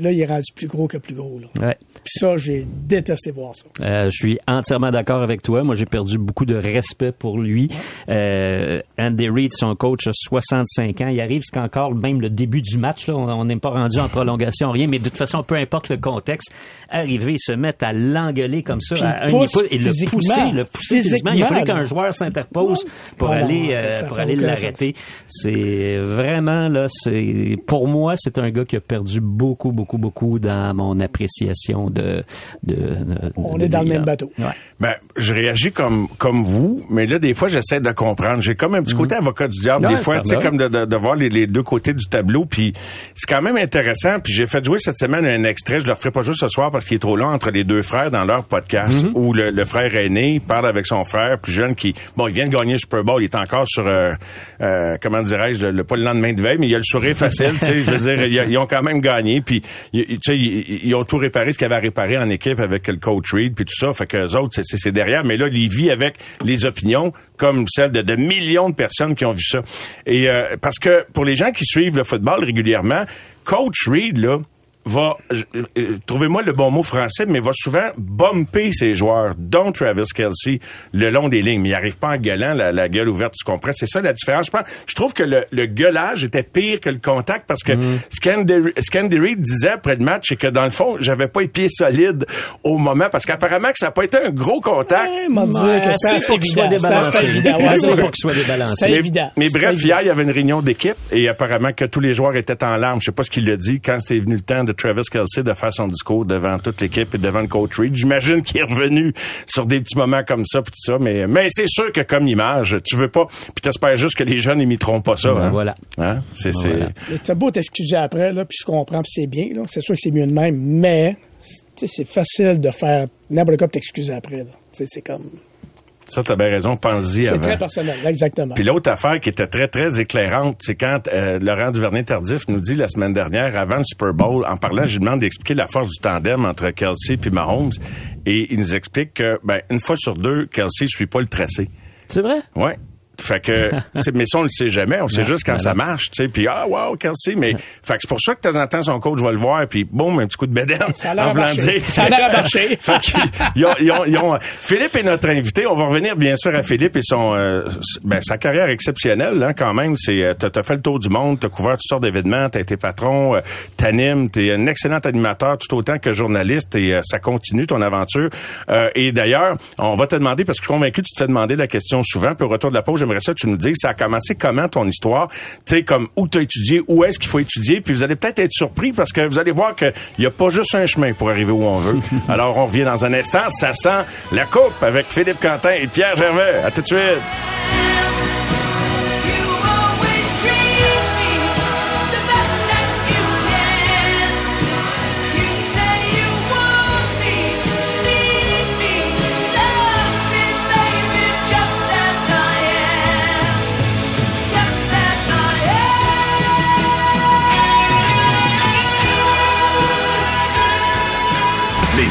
là, il est rendu plus gros que plus gros, là. Ouais. Puis ça, j'ai détesté voir ça. Euh, je suis entièrement d'accord avec toi. Moi, j'ai perdu beaucoup de respect pour lui. Euh, Andy Reid, son coach, a 65 ans. Il arrive c'est qu'encore même le début du match. Là, on n'est pas rendu en prolongation, rien. Mais de toute façon, peu importe le contexte, arriver, se mettre à l'engueuler comme ça, à un pousse et le pousser, le pousser physiquement. Il a fallu qu'un joueur s'interpose pour Ah non, aller euh, pour aller l'arrêter. C'est vraiment là, c'est pour moi, c'est un gars qui a perdu beaucoup, beaucoup, beaucoup dans mon appréciation de. de, de- On de est dans le même bateau. Ouais. Ben, je réagis comme comme vous, mais là des fois j'essaie de comprendre. J'ai comme un petit côté avocat du diable Ouais, des fois, c'est tu sais comme de, de, de voir les, les deux côtés du tableau. Puis c'est quand même intéressant. Puis j'ai fait jouer cette semaine un extrait. Je le referai pas juste ce soir parce qu'il est trop long entre les deux frères dans leur podcast où le, le frère aîné parle avec son frère plus jeune qui bon il vient de gagner le Super Bowl. Il est encore sur euh, euh, comment dirais-je le, pas le lendemain de veille, mais il a le sourire facile. tu sais, je veux dire ils, ils ont quand même gagné. Puis ils- ils, ont tout réparé ce qu'ils avaient à réparer en équipe avec le coach Reed puis tout ça. Fait que eux autres c'est- derrière. Mais là vit avec les opinions comme celles de, de millions de personnes qui ont vu ça. Et euh, parce que pour les gens qui suivent le football régulièrement, coach Reed là va, je- euh, trouvez-moi le bon mot français, mais va souvent bumper ses joueurs, dont Travis Kelsey, le long des lignes. Mais il arrive pas en gueulant, la, la gueule ouverte, tu comprends? C'est ça la différence. Je, pense- je trouve que le, le gueulage était pire que le contact parce que ce qu'Andy- ce qu'Andy disait après le match, c'est que dans le fond, j'avais pas les pieds solides au moment parce qu'apparemment que ça n'a pas été un gros contact. Ouais, m'a dit Ouais, que c'était c'est pour qu'il soit débalancé. évident. C'est c'est pour ça. qu'il soit débalancé. C'était Mais, évident. mais bref, évident. hier, il y avait une réunion d'équipe et apparemment que tous les joueurs étaient en larmes. Je sais pas ce qu'il a dit quand c'était venu le temps de Travis Kelsey de faire son discours devant toute l'équipe et devant le coach Reed. J'imagine qu'il est revenu sur des petits moments comme ça tout ça. Mais, mais c'est sûr que comme image, tu veux pas. Puis t'espères juste que les jeunes n'imiteront pas ça. Ben hein? voilà. Hein? C'est, c'est... voilà. T'as beau t'excuser après, là, puis je comprends, puis c'est bien, là. C'est sûr que c'est mieux de même, mais tu sais, c'est facile de faire n'importe quoi pour t'excuser après. là. Tu sais, C'est comme. Ça, t'as bien raison. Pense-y C'est avant. très personnel, exactement. Puis l'autre affaire qui était très, très éclairante, c'est quand euh, Laurent Duvernay-Tardif nous dit la semaine dernière, avant le Super Bowl, en parlant, je lui demande d'expliquer la force du tandem entre Kelsey et Mahomes. Et il nous explique que, ben, une fois sur deux, Kelsey suit pas le tracé. C'est vrai? Ouais. Fait que, tu sais, mais ça, on le sait jamais. On sait Non, juste quand ça marche, tu sais. Puis, ah, wow, Kelsey. Mais, fait que c'est pour ça que de temps en temps, son coach va le voir, puis boum, un petit coup de bédaine. Ça a l'air. Ça a l'air à marcher. fait qu'ils- ils ont- ils ont- ils ont- Philippe est notre invité. On va revenir, bien sûr, à Philippe et son, euh, ben, sa carrière exceptionnelle, hein, quand même. C'est, euh, t'as, t'as fait le tour du monde, t'as couvert toutes sortes d'événements, t'as été patron, euh, t'animes, t'es un excellent animateur tout autant que journaliste et euh, ça continue ton aventure. Euh, et d'ailleurs, on va te demander, parce que je suis convaincu que tu te fais demander la question souvent, puis au retour de la pause, j'aimerais ça que tu nous dises, ça a commencé comment ton histoire, tu sais, comme où t'as étudié, où est-ce qu'il faut étudier, puis vous allez peut-être être surpris parce que vous allez voir qu'il n'y a pas juste un chemin pour arriver où on veut. Alors, on revient dans un instant, ça sent la coupe avec Philippe Quentin et Pierre Gervais. À tout de suite.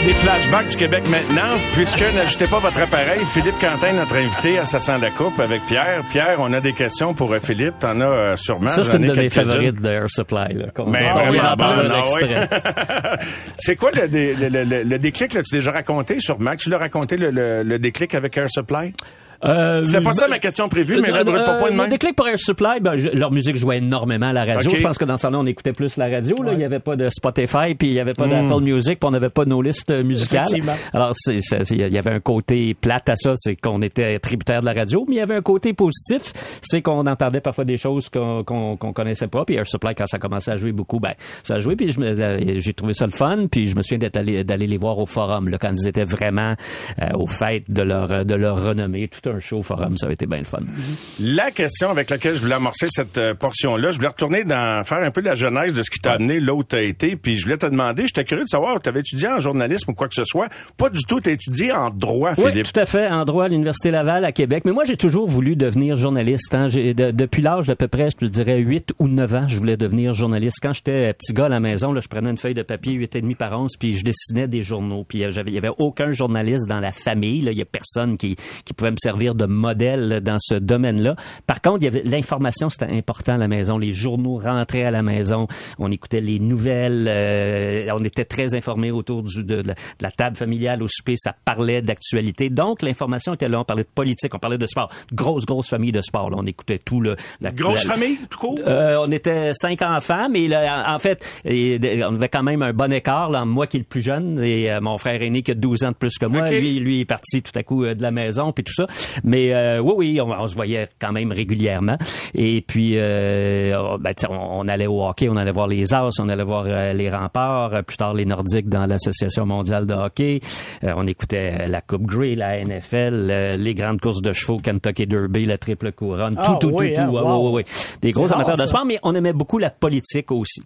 Alors, des flashbacks du Québec maintenant, puisque n'ajoutez pas votre appareil. Philippe Quentin, notre invité à sent la coupe avec Pierre. Pierre, on a des questions pour euh, Philippe. T'en as euh, sûrement. Ça, c'est une de mes favorites de Air Supply. Là, Mais on vraiment d'entendre bonne, un ah extrait. ouais. c'est quoi le, dé- le, le- le- le déclic? L'as-tu déjà raconté sur Mac? Tu l'as raconté, le déclic avec Air Supply? Euh, C'était pas ça ma question prévue, mais là, brûle pas Euh, point de même. déclic pour Air Supply, ben, je- leur musique jouait énormément à la radio. Je pense que dans ce temps-là, on écoutait plus la radio. Là. Il n'y avait pas de Spotify, puis il n'y avait pas d'Apple Music, puis on n'avait pas nos listes euh, musicales. Alors, il y avait un côté plate à ça, c'est qu'on était tributaire de la radio, mais il y avait un côté positif, c'est qu'on entendait parfois des choses qu'on connaissait pas. Puis Air Supply, quand ça commençait à jouer beaucoup, ben ça a joué, puis euh, j'ai trouvé ça le fun, puis je me souviens d'être allé d'aller les voir au forum, là, quand ils étaient vraiment euh, au fait de leur de leur renommée. Tout un show forum, ça avait été bien le fun. La question avec laquelle je voulais amorcer cette euh, portion-là, je voulais retourner dans faire un peu la genèse de ce qui t'a amené là où t'as été, puis je voulais te demander, j'étais curieux de savoir, t'avais étudié en journalisme ou quoi que ce soit. Pas du tout, t'as étudié en droit, Oui, Philippe. tout à fait, en droit à l'Université Laval à Québec. Mais moi, j'ai toujours voulu devenir journaliste. hein. De- depuis l'âge d'à peu près, je te dirais, 8 ou 9 ans, je voulais devenir journaliste. Quand j'étais petit gars à la maison, là, je prenais une feuille de papier 8,5 par 11, puis je dessinais des journaux. Puis euh, il y avait aucun journaliste dans la famille. là. Il y a personne qui, qui pouvait me servir de modèle dans ce domaine-là. Par contre, il y avait l'information, c'était important à la maison. Les journaux rentraient à la maison. On écoutait les nouvelles. euh, on était très informés autour du, de, la, de la table familiale au souper. Ça parlait d'actualité. Donc, l'information était là. On parlait de politique, on parlait de sport. Grosse, grosse famille de sport. là. On écoutait tout. Le, la, Grosse la- famille, tout court? euh, on était cinq enfants, mais là, en fait, et- on avait quand même un bon écart. Là, moi qui est le plus jeune et euh, mon frère aîné qui a 12 ans de plus que moi, lui, lui est parti tout à coup euh, de la maison puis tout ça. Mais euh, oui, oui, on, on se voyait quand même régulièrement. Et puis, euh, ben, on, on allait au hockey, on allait voir les As, on allait voir euh, les Remparts, euh, plus tard les Nordiques dans l'association mondiale de hockey. Euh, on écoutait la Coupe Grey, la NFL, euh, les grandes courses de chevaux, Kentucky Derby, la triple couronne, Ah, tout, tout, oui, tout, hein, tout. Ouais, wow. ouais, ouais. Des gros amateurs de sport, mais on aimait beaucoup la politique aussi.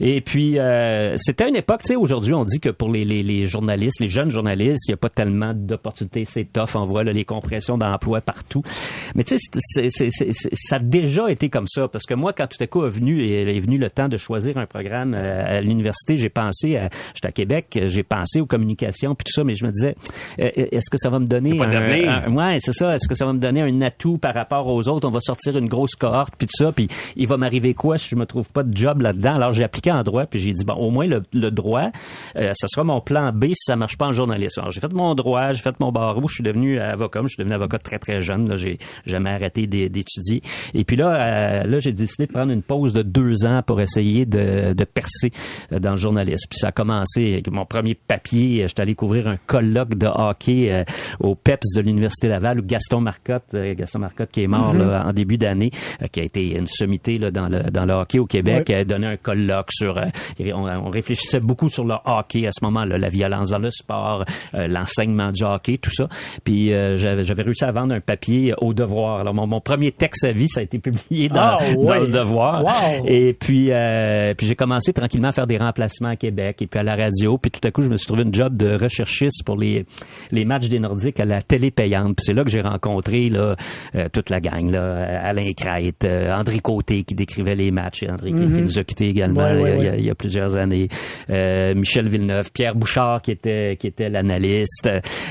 Et puis, euh, c'était une époque, tu sais, aujourd'hui, on dit que pour les, les, les journalistes, les jeunes journalistes, il n'y a pas tellement d'opportunités, c'est tough, on voit là, les compressions d'emploi partout. Mais tu sais, ça a déjà été comme ça, parce que moi, quand tout à coup est venu, est est venu le temps de choisir un programme euh, à l'université, j'ai pensé, à, j'étais à Québec, j'ai pensé aux communications, puis tout ça, mais je me disais, euh, est-ce que ça va me donner un, un- Ouais, c'est ça. Est-ce que ça va me donner un atout par rapport aux autres? On va sortir une grosse cohorte, puis tout ça, puis il va m'arriver quoi si je me trouve pas de job là-dedans? Alors, j'ai appliqué en droit, puis j'ai dit, bon, au moins, le, le droit, euh, ça sera mon plan B si ça marche pas en journalisme. Alors, j'ai fait mon droit, j'ai fait mon barreau, je suis devenu avocat. Je suis devenu avocat très, très jeune. Là, j'ai jamais arrêté d'é- d'étudier. Et puis là, euh, là, j'ai décidé de prendre une pause de deux ans pour essayer de, de percer euh, dans le journalisme. Puis ça a commencé avec mon premier papier. J'étais allé couvrir un colloque de hockey euh, au PEPS de l'Université Laval où Gaston Marcotte, euh, Gaston Marcotte qui est mort là, en début d'année, qui a été une sommité là, dans, le, dans le hockey au Québec, a donné un colloque sur... on, on réfléchissait beaucoup sur le hockey à ce moment-là, la violence dans le sport, l'enseignement du hockey, tout ça. Puis j'avais j'avais réussi à vendre un papier au devoir. Alors, mon, mon premier texte à vie, ça a été publié dans, dans ouais. le devoir. Wow. Et puis, euh, puis j'ai commencé tranquillement à faire des remplacements à Québec et puis à la radio. Puis tout à coup, je me suis trouvé une job de recherchiste pour les, les matchs des Nordiques à la télé payante. Puis c'est là que j'ai rencontré là, euh, toute la gang. Là, Alain Crête, euh, André Côté qui décrivait les matchs. Et André qui- qui, nous a quittés également Ouais, ouais, il, y a, ouais. il y a plusieurs années. Euh, Michel Villeneuve, Pierre Bouchard qui était qui était l'analyste.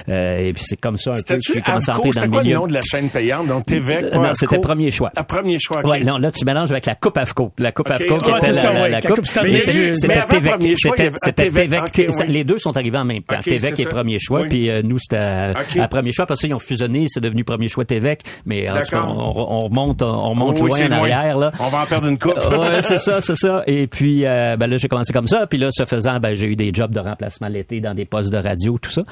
Euh, et puis c'est comme ça un peu que j'ai commencé à entrer dans C'était le quoi le milieu. nom de la chaîne payante? Donc, TVEC, Euh, non, c'était premier choix. Ah, premier choix, ok. Ouais, non, là, tu mélanges avec la Coupe AFCO. La Coupe Ok. AFCO qui Ouais, était la, ça, la- ouais, la la Coupe. Mais c'était y C'était ok, oui. Les deux sont arrivés en même temps. C'est est premier choix, puis euh, nous, c'était à, premier choix. Parce qu'ils ont fusionné, c'est devenu premier choix TVEC. Mais en tout cas, on, on remonte, on remonte Oui, loin en arrière. Là. On va en perdre une coupe. ouais, c'est ça, c'est ça. Et puis, euh, ben là, j'ai commencé comme ça. Puis là, ce faisant, ben, j'ai eu des jobs de remplacement l'été dans des postes de radio, tout ça.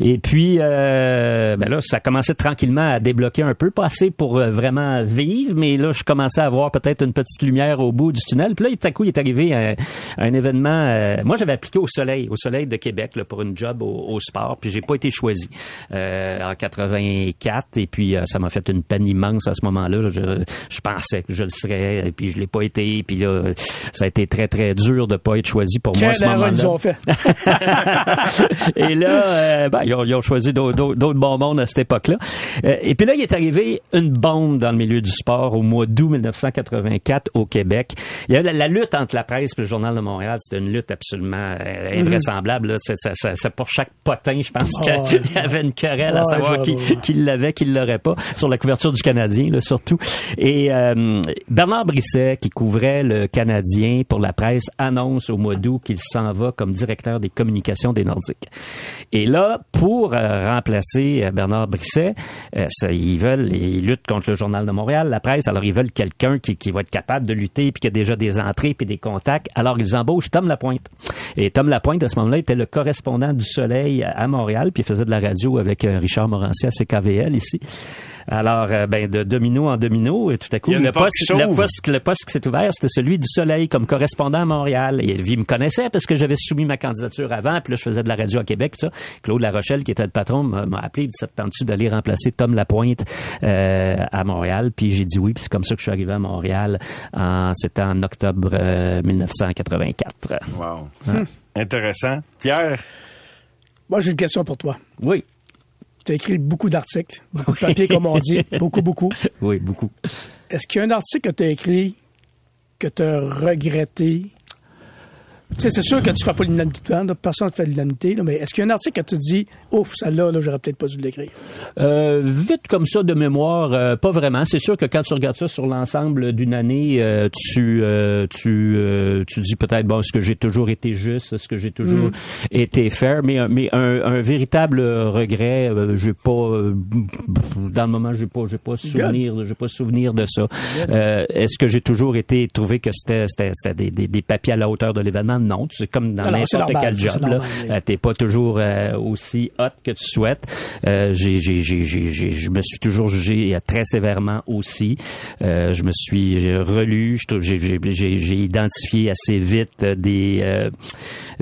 Et puis, euh, ben là, ça commençait tranquillement à débloquer un peu, pas assez pour euh, vraiment vivre, mais là, je commençais à avoir peut-être une petite lumière au bout du tunnel. Puis là, tout à coup, il est arrivé un, un événement. euh, moi, j'avais appliqué au Soleil, au Soleil de Québec, là, pour une job au, au sport, puis j'ai pas été choisi euh, en 84. Et puis, euh, ça m'a fait une peine immense à ce moment-là. Je, je pensais que je le serais, et puis je l'ai pas été. Puis là, ça a été très très dur de pas être choisi pour moi à ce moment-là. ils ont fait. Et là, euh, ben, ils ont, ils ont choisi d'autres bons mondes à cette époque-là. Euh, et puis là, il est arrivé une bombe dans le milieu du sport au mois d'août 1984 au Québec. Il y a la, la lutte entre la presse et le Journal de Montréal, c'était une lutte absolument euh, invraisemblable. là. C'est, c'est- c'est- c'est pour chaque potin, je pense, Ah qu'il y avait une querelle à savoir qui, qui l'avait, qui l'aurait pas, sur la couverture du Canadien, là, surtout. Et euh, Bernard Brisset, qui couvrait le Canadien pour la presse, annonce au mois d'août qu'il s'en va comme directeur des communications des Nordiques. Et là, pour euh, remplacer Bernard Brisset, ça, ils veulent, ils luttent contre le Journal de Montréal, la presse, alors ils veulent quelqu'un qui, qui va être capable de lutter, puis qui a déjà des entrées, puis des contacts. Alors ils embauchent Tom Lapointe. Et Tom Lapointe, à ce moment-là, était le correspondant du Soleil à Montréal, puis il faisait de la radio avec euh, Richard Morancier à CKVL ici. Alors, euh, ben, de domino en domino, et tout à coup, le poste, qui le, poste, le poste qui s'est ouvert, c'était celui du Soleil comme correspondant à Montréal. Et il me connaissait parce que j'avais soumis ma candidature avant, puis là, je faisais de la radio à Québec, tout ça. Claude Larochelle, qui était le patron, m'a appelé, il dit, ça te tente-tu d'aller remplacer Tom Lapointe euh, à Montréal? Puis j'ai dit oui, puis c'est comme ça que je suis arrivé à Montréal. En, c'était en octobre euh, 1984. Wow. Intéressant. Pierre, Moi, j'ai une question pour toi. Oui, Tu as écrit beaucoup d'articles, beaucoup de papiers, comme on dit, beaucoup, beaucoup. oui, beaucoup. Est-ce qu'il y a un article que tu as écrit que tu as regretté? Tu sais, c'est sûr que tu ne feras pas l'unanimité, hein, personne ne fait l'unanimité, mais est-ce qu'il y a un article que tu dis, ouf, celle-là, là, j'aurais peut-être pas dû l'écrire? Euh, vite comme ça de mémoire, euh, pas vraiment. C'est sûr que quand tu regardes ça sur l'ensemble d'une année, euh, tu euh, tu tu dis peut-être bon, est-ce que j'ai toujours été juste, est-ce que j'ai toujours été fair, mais un- mais un, un véritable regret, j'ai pas dans le moment, j'ai pas j'ai pas souvenir, j'ai pas souvenir de ça. Est-ce que j'ai toujours été trouvé que c'était c'était c'était des, des, des papiers à la hauteur de l'événement? Non, c'est comme dans n'importe quel job. Euh, t'es pas toujours euh, aussi hot que tu souhaites. Euh, j'ai, j'ai, j'ai, j'ai, j'ai- je me suis toujours jugé euh, très sévèrement aussi. Euh, je me suis relu, j'ai, j'ai, j'ai, j'ai identifié assez vite euh, des euh,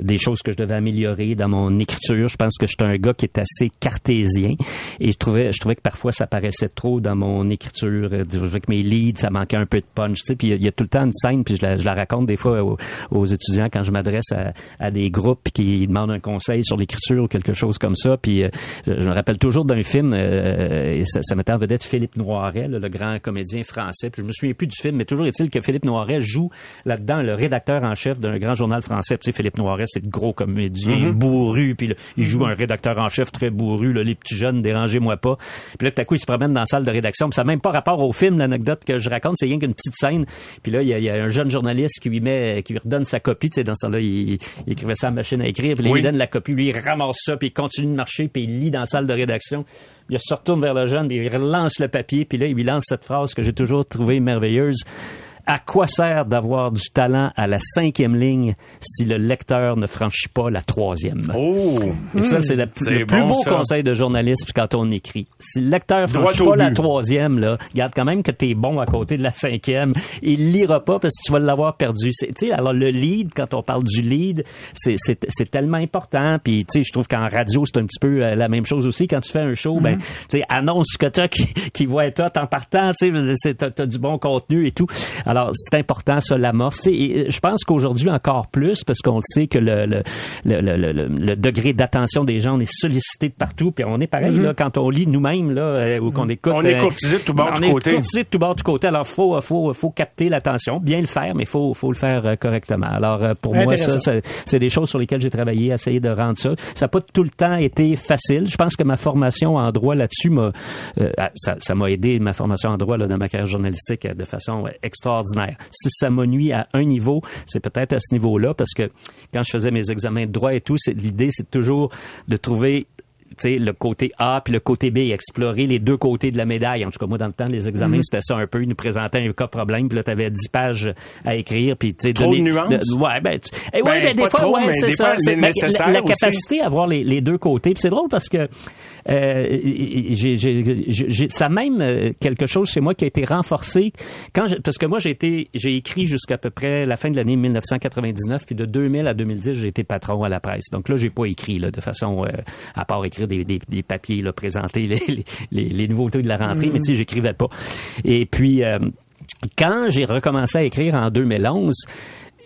des choses que je devais améliorer dans mon écriture. Je pense que j'étais un gars qui est assez cartésien et je trouvais je trouvais que parfois ça paraissait trop dans mon écriture. Je trouvais que mes leads ça manquait un peu de punch. Tu sais, puis il y a- tout le temps une scène puis je la, je la raconte des fois aux, aux étudiants quand je m'adresse à, à des groupes qui demandent un conseil sur l'écriture ou quelque chose comme ça. Puis euh, je, me rappelle toujours d'un film euh, et ça, ça mettait en vedette Philippe Noiret, le grand comédien français. Puis je me souviens plus du film, mais toujours est-il que Philippe Noiret joue là-dedans le rédacteur en chef d'un grand journal français. Tu sais, Philippe Noiret, c'est le gros comédien bourru, puis là, il joue un rédacteur en chef très bourru, là, les petits jeunes, dérangez-moi pas. Puis là, tout à coup, il se promène dans la salle de rédaction. Puis ça n'a même pas rapport au film, l'anecdote que je raconte, c'est rien qu'une petite scène. Puis là, il y, a, il y a un jeune journaliste qui lui met, qui lui redonne sa copie. Tu sais, dans ce temps-là, il, il écrivait ça à la machine à écrire. Puis là, il Oui. donne la copie, lui, il ramasse ça, puis il continue de marcher, puis il lit dans la salle de rédaction. Il se retourne vers le jeune, puis il relance le papier, puis là, il lui lance cette phrase que j'ai toujours trouvée merveilleuse. À quoi sert d'avoir du talent à la cinquième ligne si le lecteur ne franchit pas la troisième? oh, Et ça, c'est le, plus bon, beau ça. conseil de journaliste quand on écrit. Si le lecteur Droit franchit pas la troisième, là, garde quand même que t'es bon à côté de la cinquième. Il lira pas parce que tu vas l'avoir perdu. Tu alors le lead, quand on parle du lead, c'est, tellement important. Puis, tu sais, je trouve qu'en radio, c'est un petit peu euh, la même chose aussi. Quand tu fais un show, ben, tu sais, annonce ce que t'as qui, qui va être hot en partant. Tu sais, t'as, t'as du bon contenu et tout. Alors, c'est important, ça, l'amorce. Et je pense qu'aujourd'hui, encore plus, parce qu'on le sait que le, le, le, le, degré d'attention des gens, on est sollicité de partout. Puis on est pareil, là, quand on lit nous-mêmes, là, euh, ou qu'on écoute. On est euh, courtisé de tout bord, on du est côté. courtisé de tout bord du côté. Alors, faut, faut, faut capter l'attention, bien le faire, mais faut, faut le faire euh, correctement. Alors, pour moi, ça, ça- c'est des choses sur lesquelles j'ai travaillé, essayer de rendre ça. Ça n'a pas tout le temps été facile. Je pense que ma formation en droit là-dessus m'a, euh, ça, m'a aidé ma formation en droit là, dans ma carrière journalistique de façon euh, Si ça m'a nuit à un niveau, c'est peut-être à ce niveau-là parce que quand je faisais mes examens de droit et tout, l'idée, c'est toujours de trouver le côté A puis le côté B, explorer les deux côtés de la médaille. En tout cas, moi, dans le temps, les examens, Mhm. c'était ça un peu. Ils nous présentaient un cas problème, puis là, tu avais 10 pages à écrire, puis tu sais, Trop donner- de nuances? de- ouais, ben, tu- eh, ouais, Ben, ben, des fois, trop, ouais, c'est des ça. fois, ben, nécessaire la, la aussi. capacité à voir les, les deux côtés. Puis c'est drôle parce que euh, j'ai, j'ai- j'ai- j'ai- ça a même euh, quelque chose chez moi qui a été renforcé quand parce que moi j'ai été j'ai écrit jusqu'à peu près la fin de l'année 1999 puis de 2000 à 2010 j'ai été patron à la presse donc là j'ai pas écrit là, de façon euh, à part écrire des, des, des papiers là, présenter les, les, nouveautés de la rentrée mais tu sais j'écrivais pas. Et puis euh, quand j'ai recommencé à écrire en 2011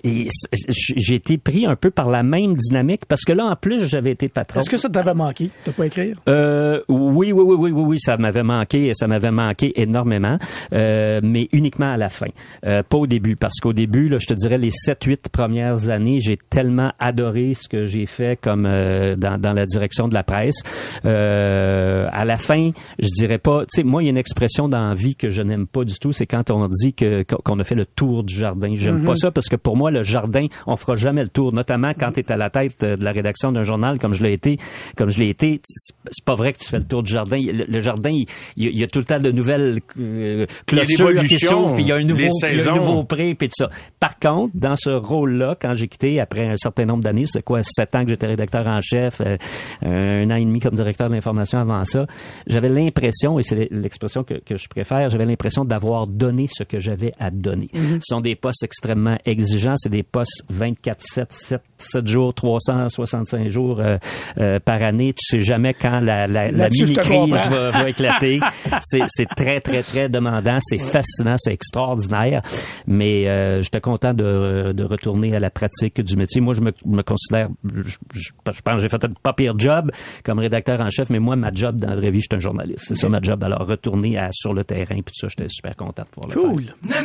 et j'ai été pris un peu par la même dynamique parce que là, en plus, j'avais été patron. Est-ce que ça t'avait manqué de pas écrire? Euh, oui, oui, oui, oui, oui, oui, ça m'avait manqué, ça m'avait manqué énormément, euh, mais uniquement à la fin, euh, pas au début, parce qu'au début, là, je te dirais les sept, huit premières années, j'ai tellement adoré ce que j'ai fait comme euh, dans, dans la direction de la presse. Euh, à la fin, je dirais pas, tu sais, moi, il y a une expression dans la vie que je n'aime pas du tout, c'est quand on dit que qu'on a fait le tour du jardin. J'aime pas ça parce que pour moi, le jardin, on fera jamais le tour, notamment quand tu es à la tête euh, de la rédaction d'un journal comme je l'ai été, comme je l'ai été. C'est pas vrai que tu fais le tour du jardin. Le, le jardin, il, il y a- tout le temps de nouvelles euh, clôtures qui l'évolution, s'ouvrent, puis il y a un nouveau, les il y a un saisons. nouveau pré, puis tout ça. Par contre, dans ce rôle-là, quand j'ai quitté après un certain nombre d'années, c'est quoi, sept ans que j'étais rédacteur en chef, euh, un an et demi comme directeur de l'information avant ça, j'avais l'impression, et c'est l'expression que, que je préfère, j'avais l'impression d'avoir donné ce que j'avais à donner. Ce sont des postes extrêmement exigeants, c'est des postes 24-7, 7, 7 jours, 365 jours euh, euh, par année. Tu sais jamais quand la, la, mini-crise va, va éclater. C'est très, très, très demandant. C'est fascinant. C'est extraordinaire. Mais euh, j'étais content de, de retourner à la pratique du métier. Moi, je me, me considère... Je, je- je pense que j'ai fait un pas pire job comme rédacteur en chef, mais moi, ma job dans la vraie vie, je suis un journaliste. C'est ça ma job. Alors, retourner à, sur le terrain, puis tout ça, j'étais super content de pouvoir le faire. Cool.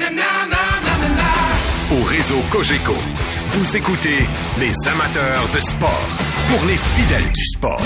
Au réseau Cogeco, vous écoutez les amateurs de sport pour les fidèles du sport.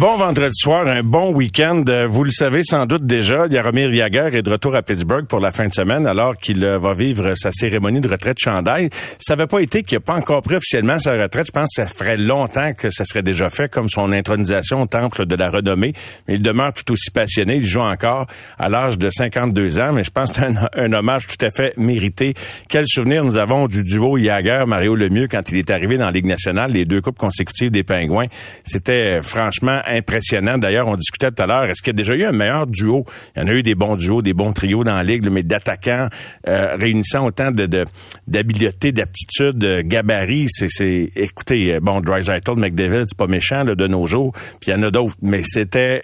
Bon vendredi soir, un bon week-end. Euh, Vous le savez sans doute déjà, Jaromir Jagr est de retour à Pittsburgh pour la fin de semaine alors qu'il euh, va vivre sa cérémonie de retraite chandail. Ça n'avait pas été qu'il n'a pas encore pris officiellement sa retraite. Je pense que ça ferait longtemps que ça serait déjà fait comme son intronisation au temple de la renommée. Mais il demeure tout aussi passionné. Il joue encore à l'âge de 52 ans, mais je pense que c'est un, hommage tout à fait mérité. Quel souvenir nous avons du duo Jagr-Mario Lemieux quand il est arrivé dans la Ligue nationale, les deux coupes consécutives des Pingouins. C'était euh, franchement impressionnant. D'ailleurs, on discutait tout à l'heure, est-ce qu'il y a déjà eu un meilleur duo? Il y en a eu des bons duos, des bons trios dans la Ligue, mais d'attaquants euh, réunissant autant de d'habileté, d'aptitude, de gabarit. C'est, écoutez, euh, bon, Drysdale, McDavid, c'est pas méchant là, de nos jours, puis il y en a d'autres, mais c'était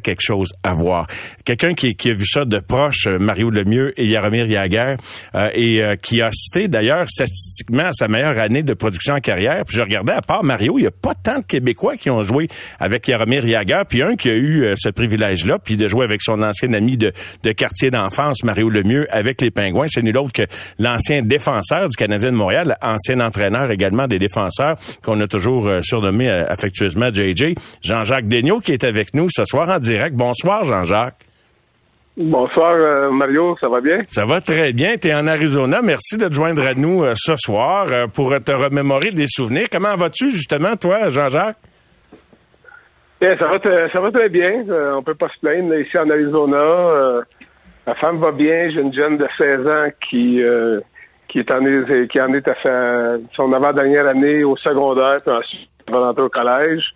quelque chose à voir. Quelqu'un qui, a vu ça de proche, euh, Mario Lemieux et Jaromir Jagr, euh, et euh, qui a cité d'ailleurs statistiquement sa meilleure année de production en carrière. Puis je regardais, à part Mario, il n'y a pas tant de Québécois qui ont joué avec Jaromir Jagr, puis un qui a eu euh, ce privilège-là, puis de jouer avec son ancien ami de, de quartier d'enfance, Mario Lemieux, avec les Pingouins. C'est nul autre que l'ancien défenseur du Canadien de Montréal, ancien entraîneur également des défenseurs, qu'on a toujours euh, surnommé euh, affectueusement JJ, Jean-Jacques Daigneault, qui est avec nous ce soir en direct. Bonsoir, Jean-Jacques. Bonsoir euh, Mario, ça va bien? Ça va très bien. Tu es en Arizona. Merci de te joindre à nous euh, ce soir euh, pour te remémorer des souvenirs. Comment vas-tu justement, toi, Jean-Jacques? Bien, ça va ça va très bien. Euh, on peut pas se plaindre ici en Arizona. Euh, ma femme va bien. J'ai une jeune de 16 ans qui euh, qui est en est, qui en est à sa, son avant-dernière année au secondaire, puis ensuite va rentrer au collège.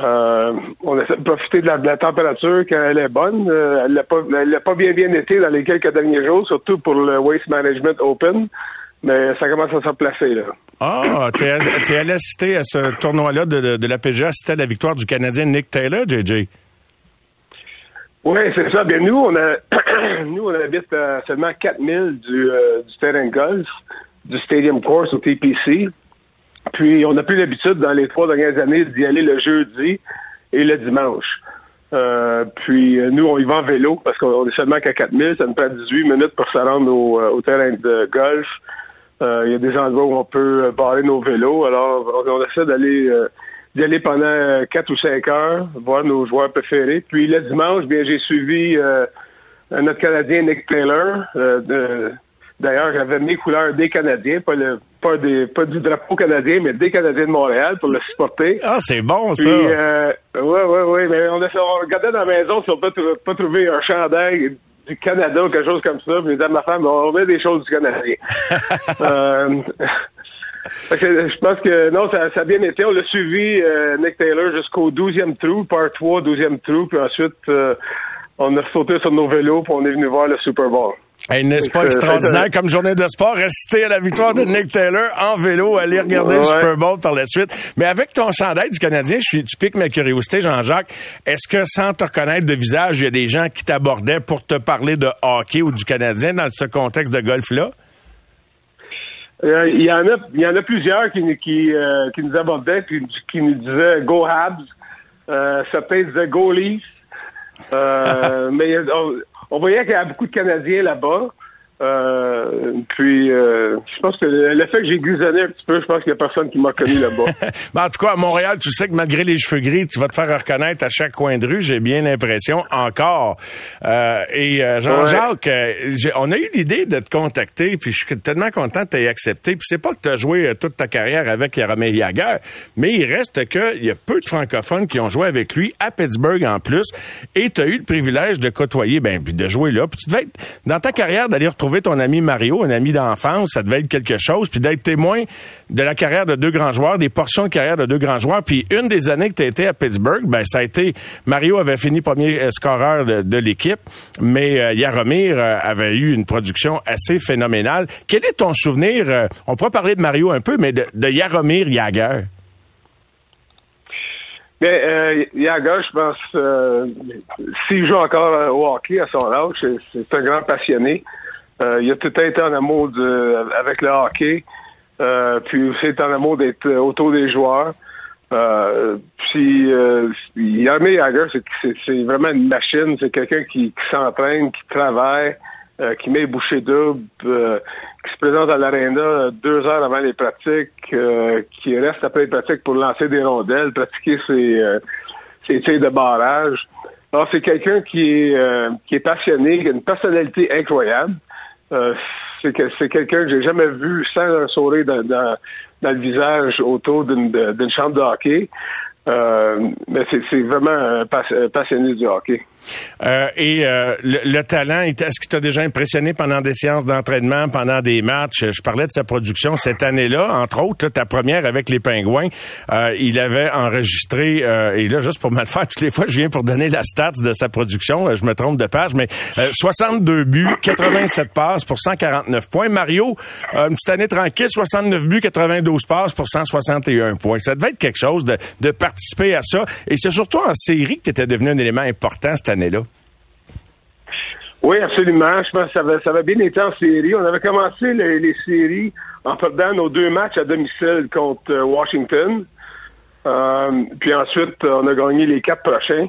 Euh, on essaie de profiter de la, de la température quand elle est bonne. Euh, elle l'a pas, elle l'a pas bien bien été dans les quelques derniers jours, surtout pour le Waste Management Open. Mais ça commence à se replacer là. Ah, t'es es allé assister à ce tournoi-là de, de, de la PGA, assister à la victoire du Canadien Nick Taylor, JJ. Oui, c'est ça. Bien, nous, on a, nous, on habite à seulement 4000 du, euh, du terrain de golf, du Stadium Course au TPC. Puis, on a plus l'habitude dans les trois dernières années d'y aller le jeudi et le dimanche. Euh, puis, euh, nous, on y va en vélo parce qu'on est seulement qu'à 4000. Ça nous prend 18 minutes pour se rendre au, au terrain de golf. Euh, Il y a des endroits où on peut euh, barrer nos vélos. Alors, on, on essaie d'aller euh, d'y aller pendant quatre ou cinq heures, voir nos joueurs préférés. Puis le dimanche, bien, j'ai suivi euh, notre Canadien Nick Taylor. Euh, D'ailleurs, j'avais mes couleurs des Canadiens, pas le pas des pas du drapeau canadien, mais des Canadiens de Montréal pour le supporter. Ah, c'est bon, Puis, ça. euh, ouais, ouais, ouais, mais on, a, on regardait dans la maison si on peut pas trouver un chandail du Canada ou quelque chose comme ça. Puis, je disais à ma femme, on met des choses du Canadien. euh, fait que je pense que non, ça, ça a bien été. On l'a suivi, euh, Nick Taylor, jusqu'au 12e trou, part 3, 12e trou, puis ensuite, euh, on a sauté sur nos vélos, puis on est venu voir le Super Bowl. Hey, N'est-ce pas Euh, extraordinaire comme journée de sport, assister à la victoire de Nick Taylor en vélo, aller regarder le. Super Bowl par la suite. Mais avec ton chandail du Canadien, je suis, tu piques ma curiosité, Jean-Jacques. Est-ce que sans te reconnaître de visage, il y a des gens qui t'abordaient pour te parler de hockey ou du Canadien dans ce contexte de golf-là? Euh, il y en a, il y en a plusieurs qui, qui, euh, qui nous abordaient, puis qui nous disaient Go Habs. Euh, certains disaient Go Leafs. Mais on, on voyait qu'il y a beaucoup de Canadiens là-bas. Euh, puis, euh, je pense que le, le fait que j'ai grisonné un petit peu, je pense qu'il y a personne qui m'a connu là-bas. Ben, en tout cas, à Montréal, tu sais que malgré les cheveux gris, tu vas te faire reconnaître à chaque coin de rue, j'ai bien l'impression, encore. Euh, et Jean-Jacques, j'ai- on a eu l'idée de te contacter, puis je suis tellement content que tu aies accepté. Puis c'est pas que tu as joué toute ta carrière avec Yaromir Yager, mais il reste que il y a peu de francophones qui ont joué avec lui, à Pittsburgh en plus, et tu as eu le privilège de côtoyer, ben, puis de jouer là. Puis tu devais être, dans ta carrière, d'aller retrouver ton ami Mario, un ami d'enfance, ça devait être quelque chose, puis d'être témoin de la carrière de deux grands joueurs, des portions de carrière de deux grands joueurs. Puis une des années que tu été à Pittsburgh, ben ça a été Mario avait fini premier euh, scoreur de, l'équipe, mais euh, Yaromir euh, avait eu une production assez phénoménale. Quel est ton souvenir euh, On pourra parler de Mario un peu, mais de, Yaromir Yager. Mais euh, Yaga, je pense, euh, s'il joue encore euh, au hockey à son âge, c'est un grand passionné. Euh, il a tout été en amour de, avec le hockey. Euh, puis aussi en amour d'être euh, autour des joueurs. Euh, puis euh, Yarmir Yager, c'est- vraiment une machine. C'est quelqu'un qui, s'entraîne, qui travaille, euh, qui met les bouchées doubles, euh, qui se présente à l'aréna deux heures avant les pratiques, euh, qui reste après les pratiques pour lancer des rondelles, pratiquer ses, ses tirs de barrage. Alors, c'est quelqu'un qui qui est passionné, qui a une personnalité incroyable. Euh, c'est que c'est quelqu'un que j'ai jamais vu sans un sourire dans, le visage autour d'une chambre de hockey. Euh, mais c'est vraiment un passionné du hockey. Euh, et euh, le, le talent, est-ce qu'il t'a déjà impressionné pendant des séances d'entraînement, pendant des matchs? Je parlais de sa production cette année-là, entre autres, là, ta première avec les Pingouins. Euh, il avait enregistré, euh, et là, juste pour me le faire, toutes les fois, je viens pour donner la stats de sa production, euh, je me trompe de page, mais euh, 62 buts, 87 passes pour 149 points. Mario, euh, une petite année tranquille, 69 buts, 92 passes pour 161 points. Ça devait être quelque chose de, de participer à ça. Et c'est surtout en série que tu devenu un élément important cette Oui, absolument. Je pense que ça avait bien été en série. On avait commencé les, séries en perdant nos deux matchs à domicile contre euh, Washington. Euh, puis ensuite, on a gagné les quatre prochains.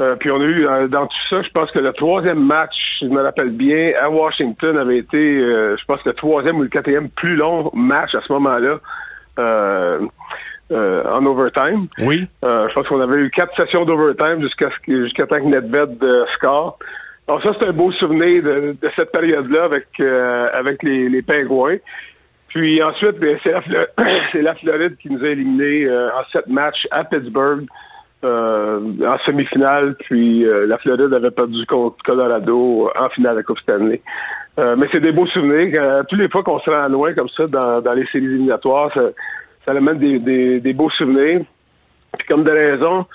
Euh, puis on a eu, euh, dans tout ça, je pense que le troisième match, je me rappelle bien, à Washington avait été, euh, je pense, le troisième ou le quatrième plus long match à ce moment-là euh, en overtime. Oui. Euh, je pense qu'on avait eu quatre sessions d'overtime jusqu'à jusqu'à temps que Nedved euh, score. Alors ça, c'est un beau souvenir de, de cette période-là avec euh, avec les, les Pingouins. Puis ensuite, ben, c'est la, Floride qui nous a éliminés en sept matchs à Pittsburgh en semi-finale. Puis la Floride avait perdu contre Colorado en finale de la Coupe Stanley. Mais c'est des beaux souvenirs. Tous les fois qu'on se rend loin comme ça dans, dans les séries éliminatoires, ça, ça amène des, des, des beaux souvenirs. Puis comme de raison,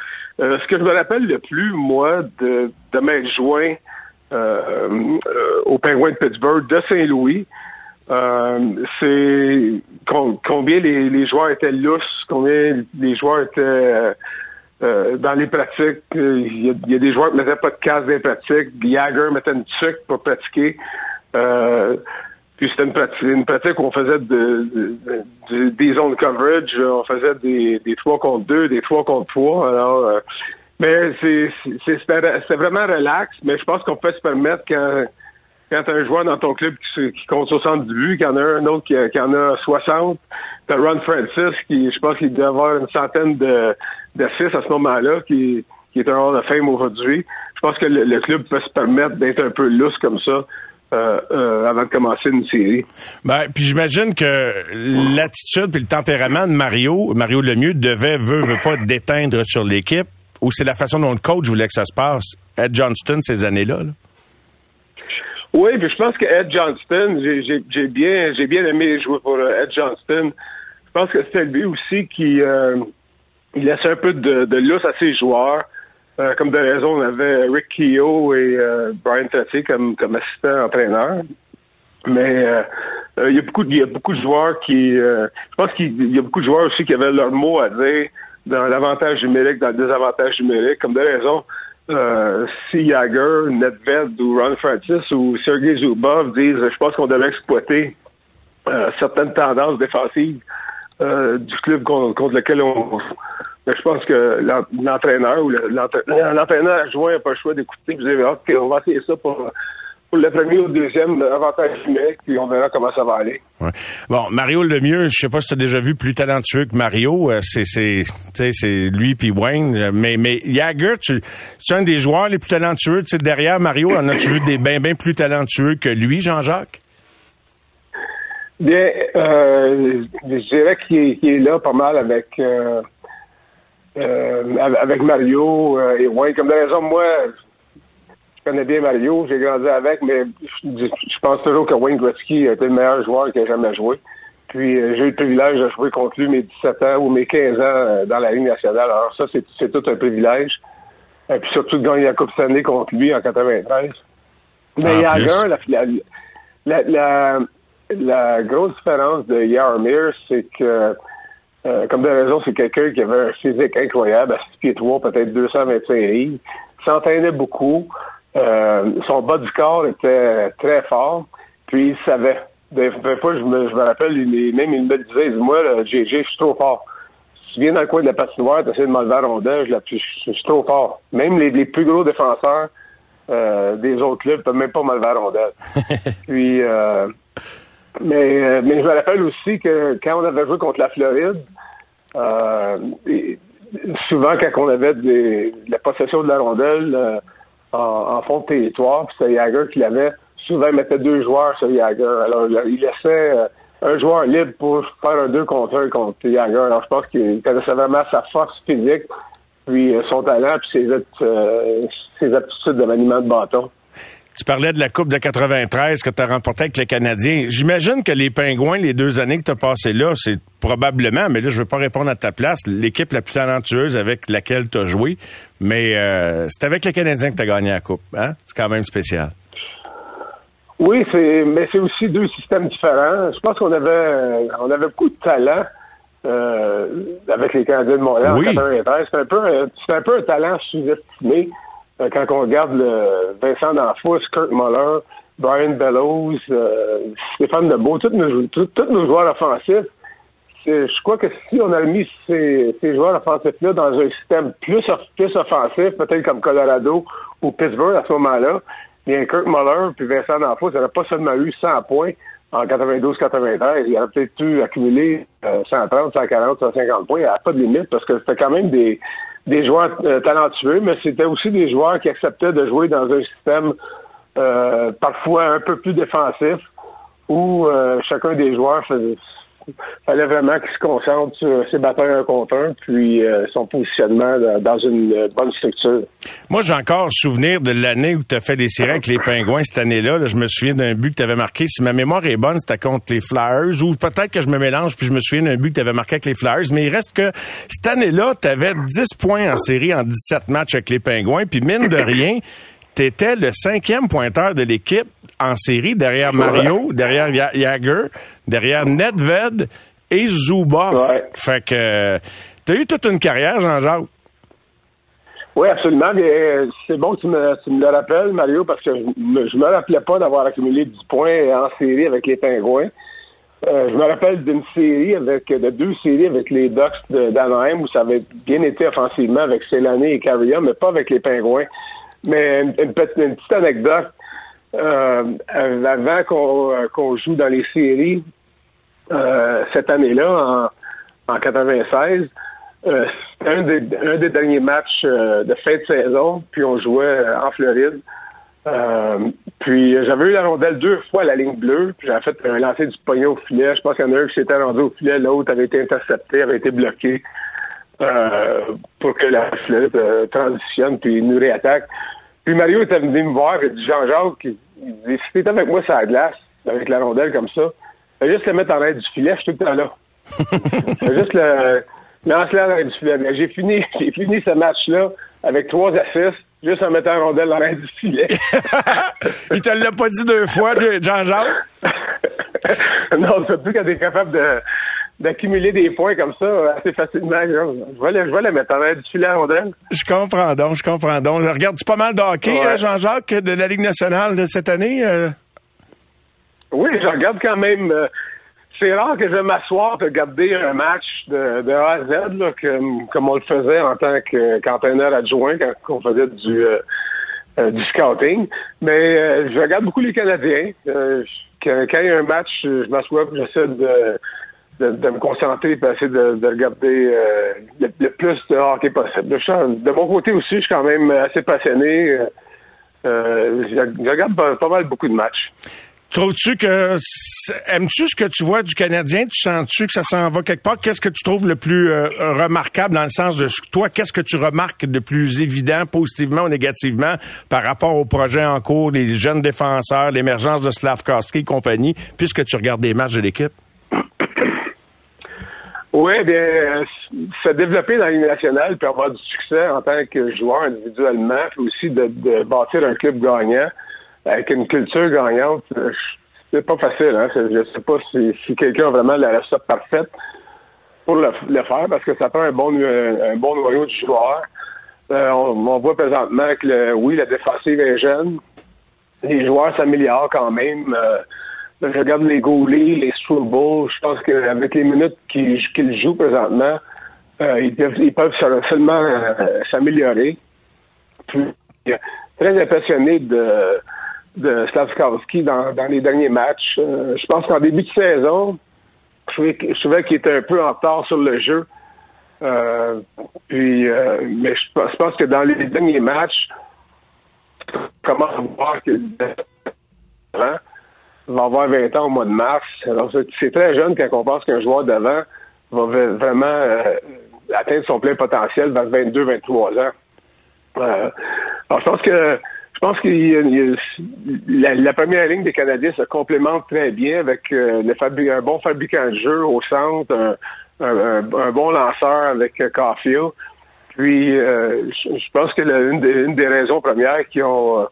euh, ce que je me rappelle le plus, moi, de, de m'être joint euh, euh, de Pittsburgh de Saint-Louis, euh, c'est com- combien les, les joueurs étaient lousses, combien les joueurs étaient euh, dans les pratiques. Il y, a, y a des joueurs qui mettaient pas de casque dans les pratiques. Jagger mettait une tuque pour pratiquer. Puis c'était une pratique, une pratique où on faisait de, de- de- des zones coverage, on faisait des, des 3 contre 2, des 3 contre 3. Alors, euh, mais c'est vraiment relax, mais je pense qu'on peut se permettre quand, quand t'as un joueur dans ton club qui, compte 70 buts, qu'il y en a un autre qui, en a 60, t'as Ron Francis qui, je pense qu'il doit avoir une centaine de d'assists à ce moment-là, qui, qui est un Hall of Fame aujourd'hui. Je pense que le, le club peut se permettre d'être un peu lousse comme ça. Euh, euh, avant de commencer une série. Ben, puis j'imagine que l'attitude puis le tempérament de Mario, Mario Lemieux, devait, veut, veut pas déteindre sur l'équipe, ou c'est la façon dont le coach voulait que ça se passe. Ed Johnston, ces années-là. là. Oui, puis je pense que Ed Johnston, j'ai- bien, j'ai bien aimé jouer pour euh, Ed Johnston. Je pense que c'était lui aussi qui euh, il laissait un peu de, de lousse à ses joueurs. Euh, comme de raison, on avait Rick Keogh et euh, Brian Tati comme, comme assistant entraîneur. Mais euh, il y a beaucoup, y a beaucoup de joueurs qui, je pense qu'il y a beaucoup de joueurs aussi qui avaient leur mot à dire dans l'avantage numérique, dans le désavantage numérique, comme de raison. Euh, si Jagger, Nedved ou Ron Francis ou Sergei Zubov disent, je pense qu'on devrait exploiter certaines tendances défensives du club contre, contre lequel on. Mais je pense que l'en- l'entraîneur ou le- l'entra- l'entraîneur adjoint n'a pas le choix d'écouter. OK, on va essayer ça pour, pour le premier ou le deuxième avantage numérique, puis on verra comment ça va aller. Ouais. Bon, Mario Lemieux, je sais pas si tu as déjà vu plus talentueux que Mario. euh, C'est, lui puis Wayne. euh, Mais, mais Jagger, tu, c'est un des joueurs les plus talentueux. Tu sais, derrière Mario, en as-tu vu des bien, bien plus talentueux que lui, Jean-Jacques? Bien, euh, je dirais qu'il est, là pas mal avec euh, avec Mario euh, et Wayne. Comme de raison, moi, je connais bien Mario, j'ai grandi avec, mais je, pense toujours que Wayne Gretzky a été le meilleur joueur qu'il a jamais joué. Puis euh, j'ai eu le privilège de jouer contre lui mes 17 ans ou mes 15 ans euh, dans la Ligue nationale. Alors ça, c'est, c'est tout un privilège. Et puis surtout de gagner la Coupe Stanley contre lui en 93. Mais En Jagger, plus. la, la, la, la grosse différence de Yarmir, c'est que, euh, comme de raison, c'est quelqu'un qui avait un physique incroyable, à 6 pieds 3, peut-être 225 livres, s'entraînait beaucoup, euh, son bas du corps était très fort, puis il savait. Des fois, je me, je me rappelle, il, même il me disait, moi, là, GG, je suis trop fort. Si tu viens dans le coin de la patinoire, tu essaies de m'enlever la rondelle, je, la- je, je suis trop fort. Même les, les plus gros défenseurs euh, des autres clubs peuvent même pas m'enlever la rondelle. Puis, euh, mais, euh, mais je me rappelle aussi que quand on avait joué contre la Floride, euh, souvent quand on avait des, de la possession de la rondelle euh, en, en fond de territoire, puis c'est Jagger qui l'avait, souvent il mettait deux joueurs sur Jagger. Alors il laissait euh, un joueur libre pour faire un deux contre un contre Jagger. Alors je pense qu'il connaissait vraiment sa force physique, puis euh, son talent, puis ses, euh, ses aptitudes de maniement de bâton. Tu parlais de la Coupe de 93 que tu as remportée avec les Canadiens. J'imagine que les Pingouins, les deux années que tu as passées là, c'est probablement, mais là, je veux pas répondre à ta place, l'équipe la plus talentueuse avec laquelle tu as joué. Mais euh, c'est avec les Canadiens que tu as gagné la Coupe. Hein? C'est quand même spécial. Oui, c'est mais c'est aussi deux systèmes différents. Je pense qu'on avait on avait beaucoup de talent euh, avec les Canadiens de Montréal Oui. en 93. C'est un peu un- c'est un peu un talent sous-estimé quand on regarde le Vincent D'Anfous, Kurt Muller, Brian Bellows, euh, Stéphane Lebeau, tous nos, joueurs offensifs. Je crois que si on avait mis ces, joueurs offensifs-là dans un système plus, plus offensif, peut-être comme Colorado ou Pittsburgh à ce moment-là, bien Kirk Muller puis Vincent D'Anfos n'auraient pas seulement eu 100 points en 92-93, il aurait peut-être pu accumuler euh, 130, 140, 150 points. Il n'y a pas de limite parce que c'était quand même des, des joueurs euh, talentueux, mais c'était aussi des joueurs qui acceptaient de jouer dans un système euh, parfois un peu plus défensif où euh, chacun des joueurs faisait, fallait vraiment qu'il se concentre sur ses batailles un contre un, puis euh, son positionnement dans, une bonne structure. Moi, j'ai encore souvenir de l'année où tu as fait des séries avec les Pingouins cette année-là. Là, je me souviens d'un but que tu avais marqué. Si ma mémoire est bonne, c'était contre les Flyers. Ou peut-être que je me mélange, puis je me souviens d'un but que tu avais marqué avec les Flyers. Mais il reste que cette année-là, tu avais 10 points en série en 17 matchs avec les Pingouins. Puis mine de rien, tu étais le cinquième pointeur de l'équipe en série derrière Mario, derrière Jagger, derrière Nedved et Zuboff. Ouais. Fait que tu as eu toute une carrière, Jean-Jacques. Oui, absolument. Euh, c'est bon que tu me, tu me le rappelles, Mario, parce que je je me rappelais pas d'avoir accumulé 10 points en série avec les Pingouins. Euh, je me rappelle d'une série avec de deux séries avec les Ducks d'Anaheim où ça avait bien été offensivement avec Célané et Carrier, mais pas avec les Pingouins. Mais une, petite, anecdote. Euh, avant qu'on euh, qu'on joue dans les séries euh, cette année-là, en, en 96, euh, c'était un des, derniers matchs euh, de fin de saison, puis on jouait euh, en Floride. Euh, puis euh, j'avais eu la rondelle deux fois à la ligne bleue, puis j'avais fait un lancer du poignet au filet. Je pense qu'il y en a un qui s'était rendu au filet, l'autre avait été intercepté, avait été bloqué euh, pour que la euh, transitionne puis nous réattaque. Puis Mario était venu me voir, il dit Jean-Jacques, il dit si t'étais avec moi sur la glace, avec la rondelle comme ça, fais juste le mettre en l'aide du filet, je suis tout le temps là. Fais juste le lance-le en l'aide du filet. Mais j'ai fini, j'ai fini ce match-là avec trois assists, juste en mettant la rondelle en l'aide du filet. Il te l'a pas dit deux fois, Jean-Jacques? non, surtout quand t'es capable de d'accumuler des points comme ça assez facilement. Je vais le, je vais le mettre en du filet à rondelle. Je comprends donc, je comprends donc. Regarde-tu pas mal de hockey, Ouais. hein, Jean-Jacques, de la Ligue nationale de cette année? euh? Oui, je regarde quand même. euh, c'est rare que je m'assoie pour regarder un match de, de A à Z, là, que- comme on le faisait en tant que- qu'entraîneur adjoint quand on faisait du, euh, euh, du scouting. Mais euh, je regarde beaucoup les Canadiens. Euh, quand, quand il y a un match, je m'assois et j'essaie de, de, me concentrer et essayer de, de regarder euh, le, plus de hockey possible. De mon côté aussi, je suis quand même assez passionné. Euh, je, regarde pas, mal beaucoup de matchs. Trouves-tu que aimes-tu ce que tu vois du Canadien? Tu sens-tu que ça s'en va quelque part? Qu'est-ce que tu trouves le plus euh, remarquable dans le sens de toi, qu'est-ce que tu remarques de plus évident, positivement ou négativement, par rapport au projet en cours, les jeunes défenseurs, l'émergence de Slavkowski et compagnie, puisque tu regardes des matchs de l'équipe? Oui, bien, euh, se développer dans Ligue nationale puis avoir du succès en tant que joueur individuellement, puis aussi de, de bâtir un club gagnant avec une culture gagnante, euh, c'est pas facile. Hein? Je sais pas si, si quelqu'un a vraiment la recette parfaite pour le, le faire parce que ça prend un bon, un, un bon noyau de joueurs. Euh, on, voit présentement que, le, oui, la défensive est jeune. Les joueurs s'améliorent quand même. Euh, je regarde les goalies, les Struble. Je pense qu'avec les minutes qu'ils qu'ils jouent présentement, euh, ils peuvent, ils seulement euh, s'améliorer. Très impressionné de, de Slavskowski dans, les derniers matchs. Euh, je pense qu'en début de saison, je trouvais, qu'il était un peu en retard sur le jeu. Euh, puis, mais je pense, je pense que dans les derniers matchs, comment voir que hein, va avoir 20 ans au mois de mars. Alors, c'est- très jeune quand on pense qu'un joueur d'avant va vraiment euh, atteindre son plein potentiel vers 22, 23 ans. Euh, alors, je pense que je pense que la, première ligne des Canadiens se complémente très bien avec euh, un bon fabricant de jeu au centre, un, bon lanceur avec Caulfield. Puis, je, pense que une des raisons premières qui ont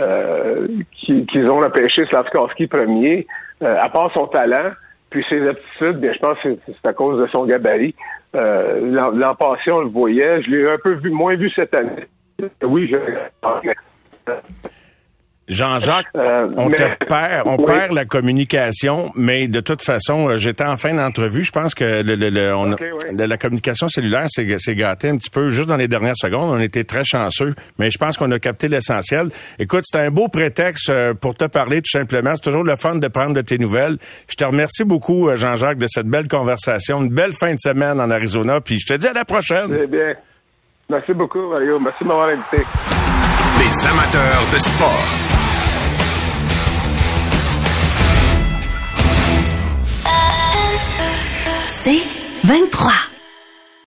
euh, qui- qu'ils ont repêché Slavkowski premier, euh, à part son talent, puis ses aptitudes, bien, je pense que c'est à cause de son gabarit. Euh, l'an passé, on le voyait. Je l'ai un peu vu, moins vu cette année. Oui, je... Jean-Jacques, Euh, on mais- te perd, on Oui. perd la communication, mais de toute façon, euh, j'étais en fin d'entrevue. Je pense que le, le- le- on a- Ok, oui. la, la communication cellulaire s'est gâtée un petit peu juste dans les dernières secondes. On était très chanceux, mais je pense qu'on a capté l'essentiel. Écoute, c'était un beau prétexte euh, pour te parler, tout simplement. C'est toujours le fun de prendre de tes nouvelles. Je te remercie beaucoup, Jean-Jacques, de cette belle conversation. Une belle fin de semaine en Arizona, puis je te dis à la prochaine. Bien. Merci beaucoup, Mario. Merci de m'avoir invité. Les amateurs de sport. C'est 23.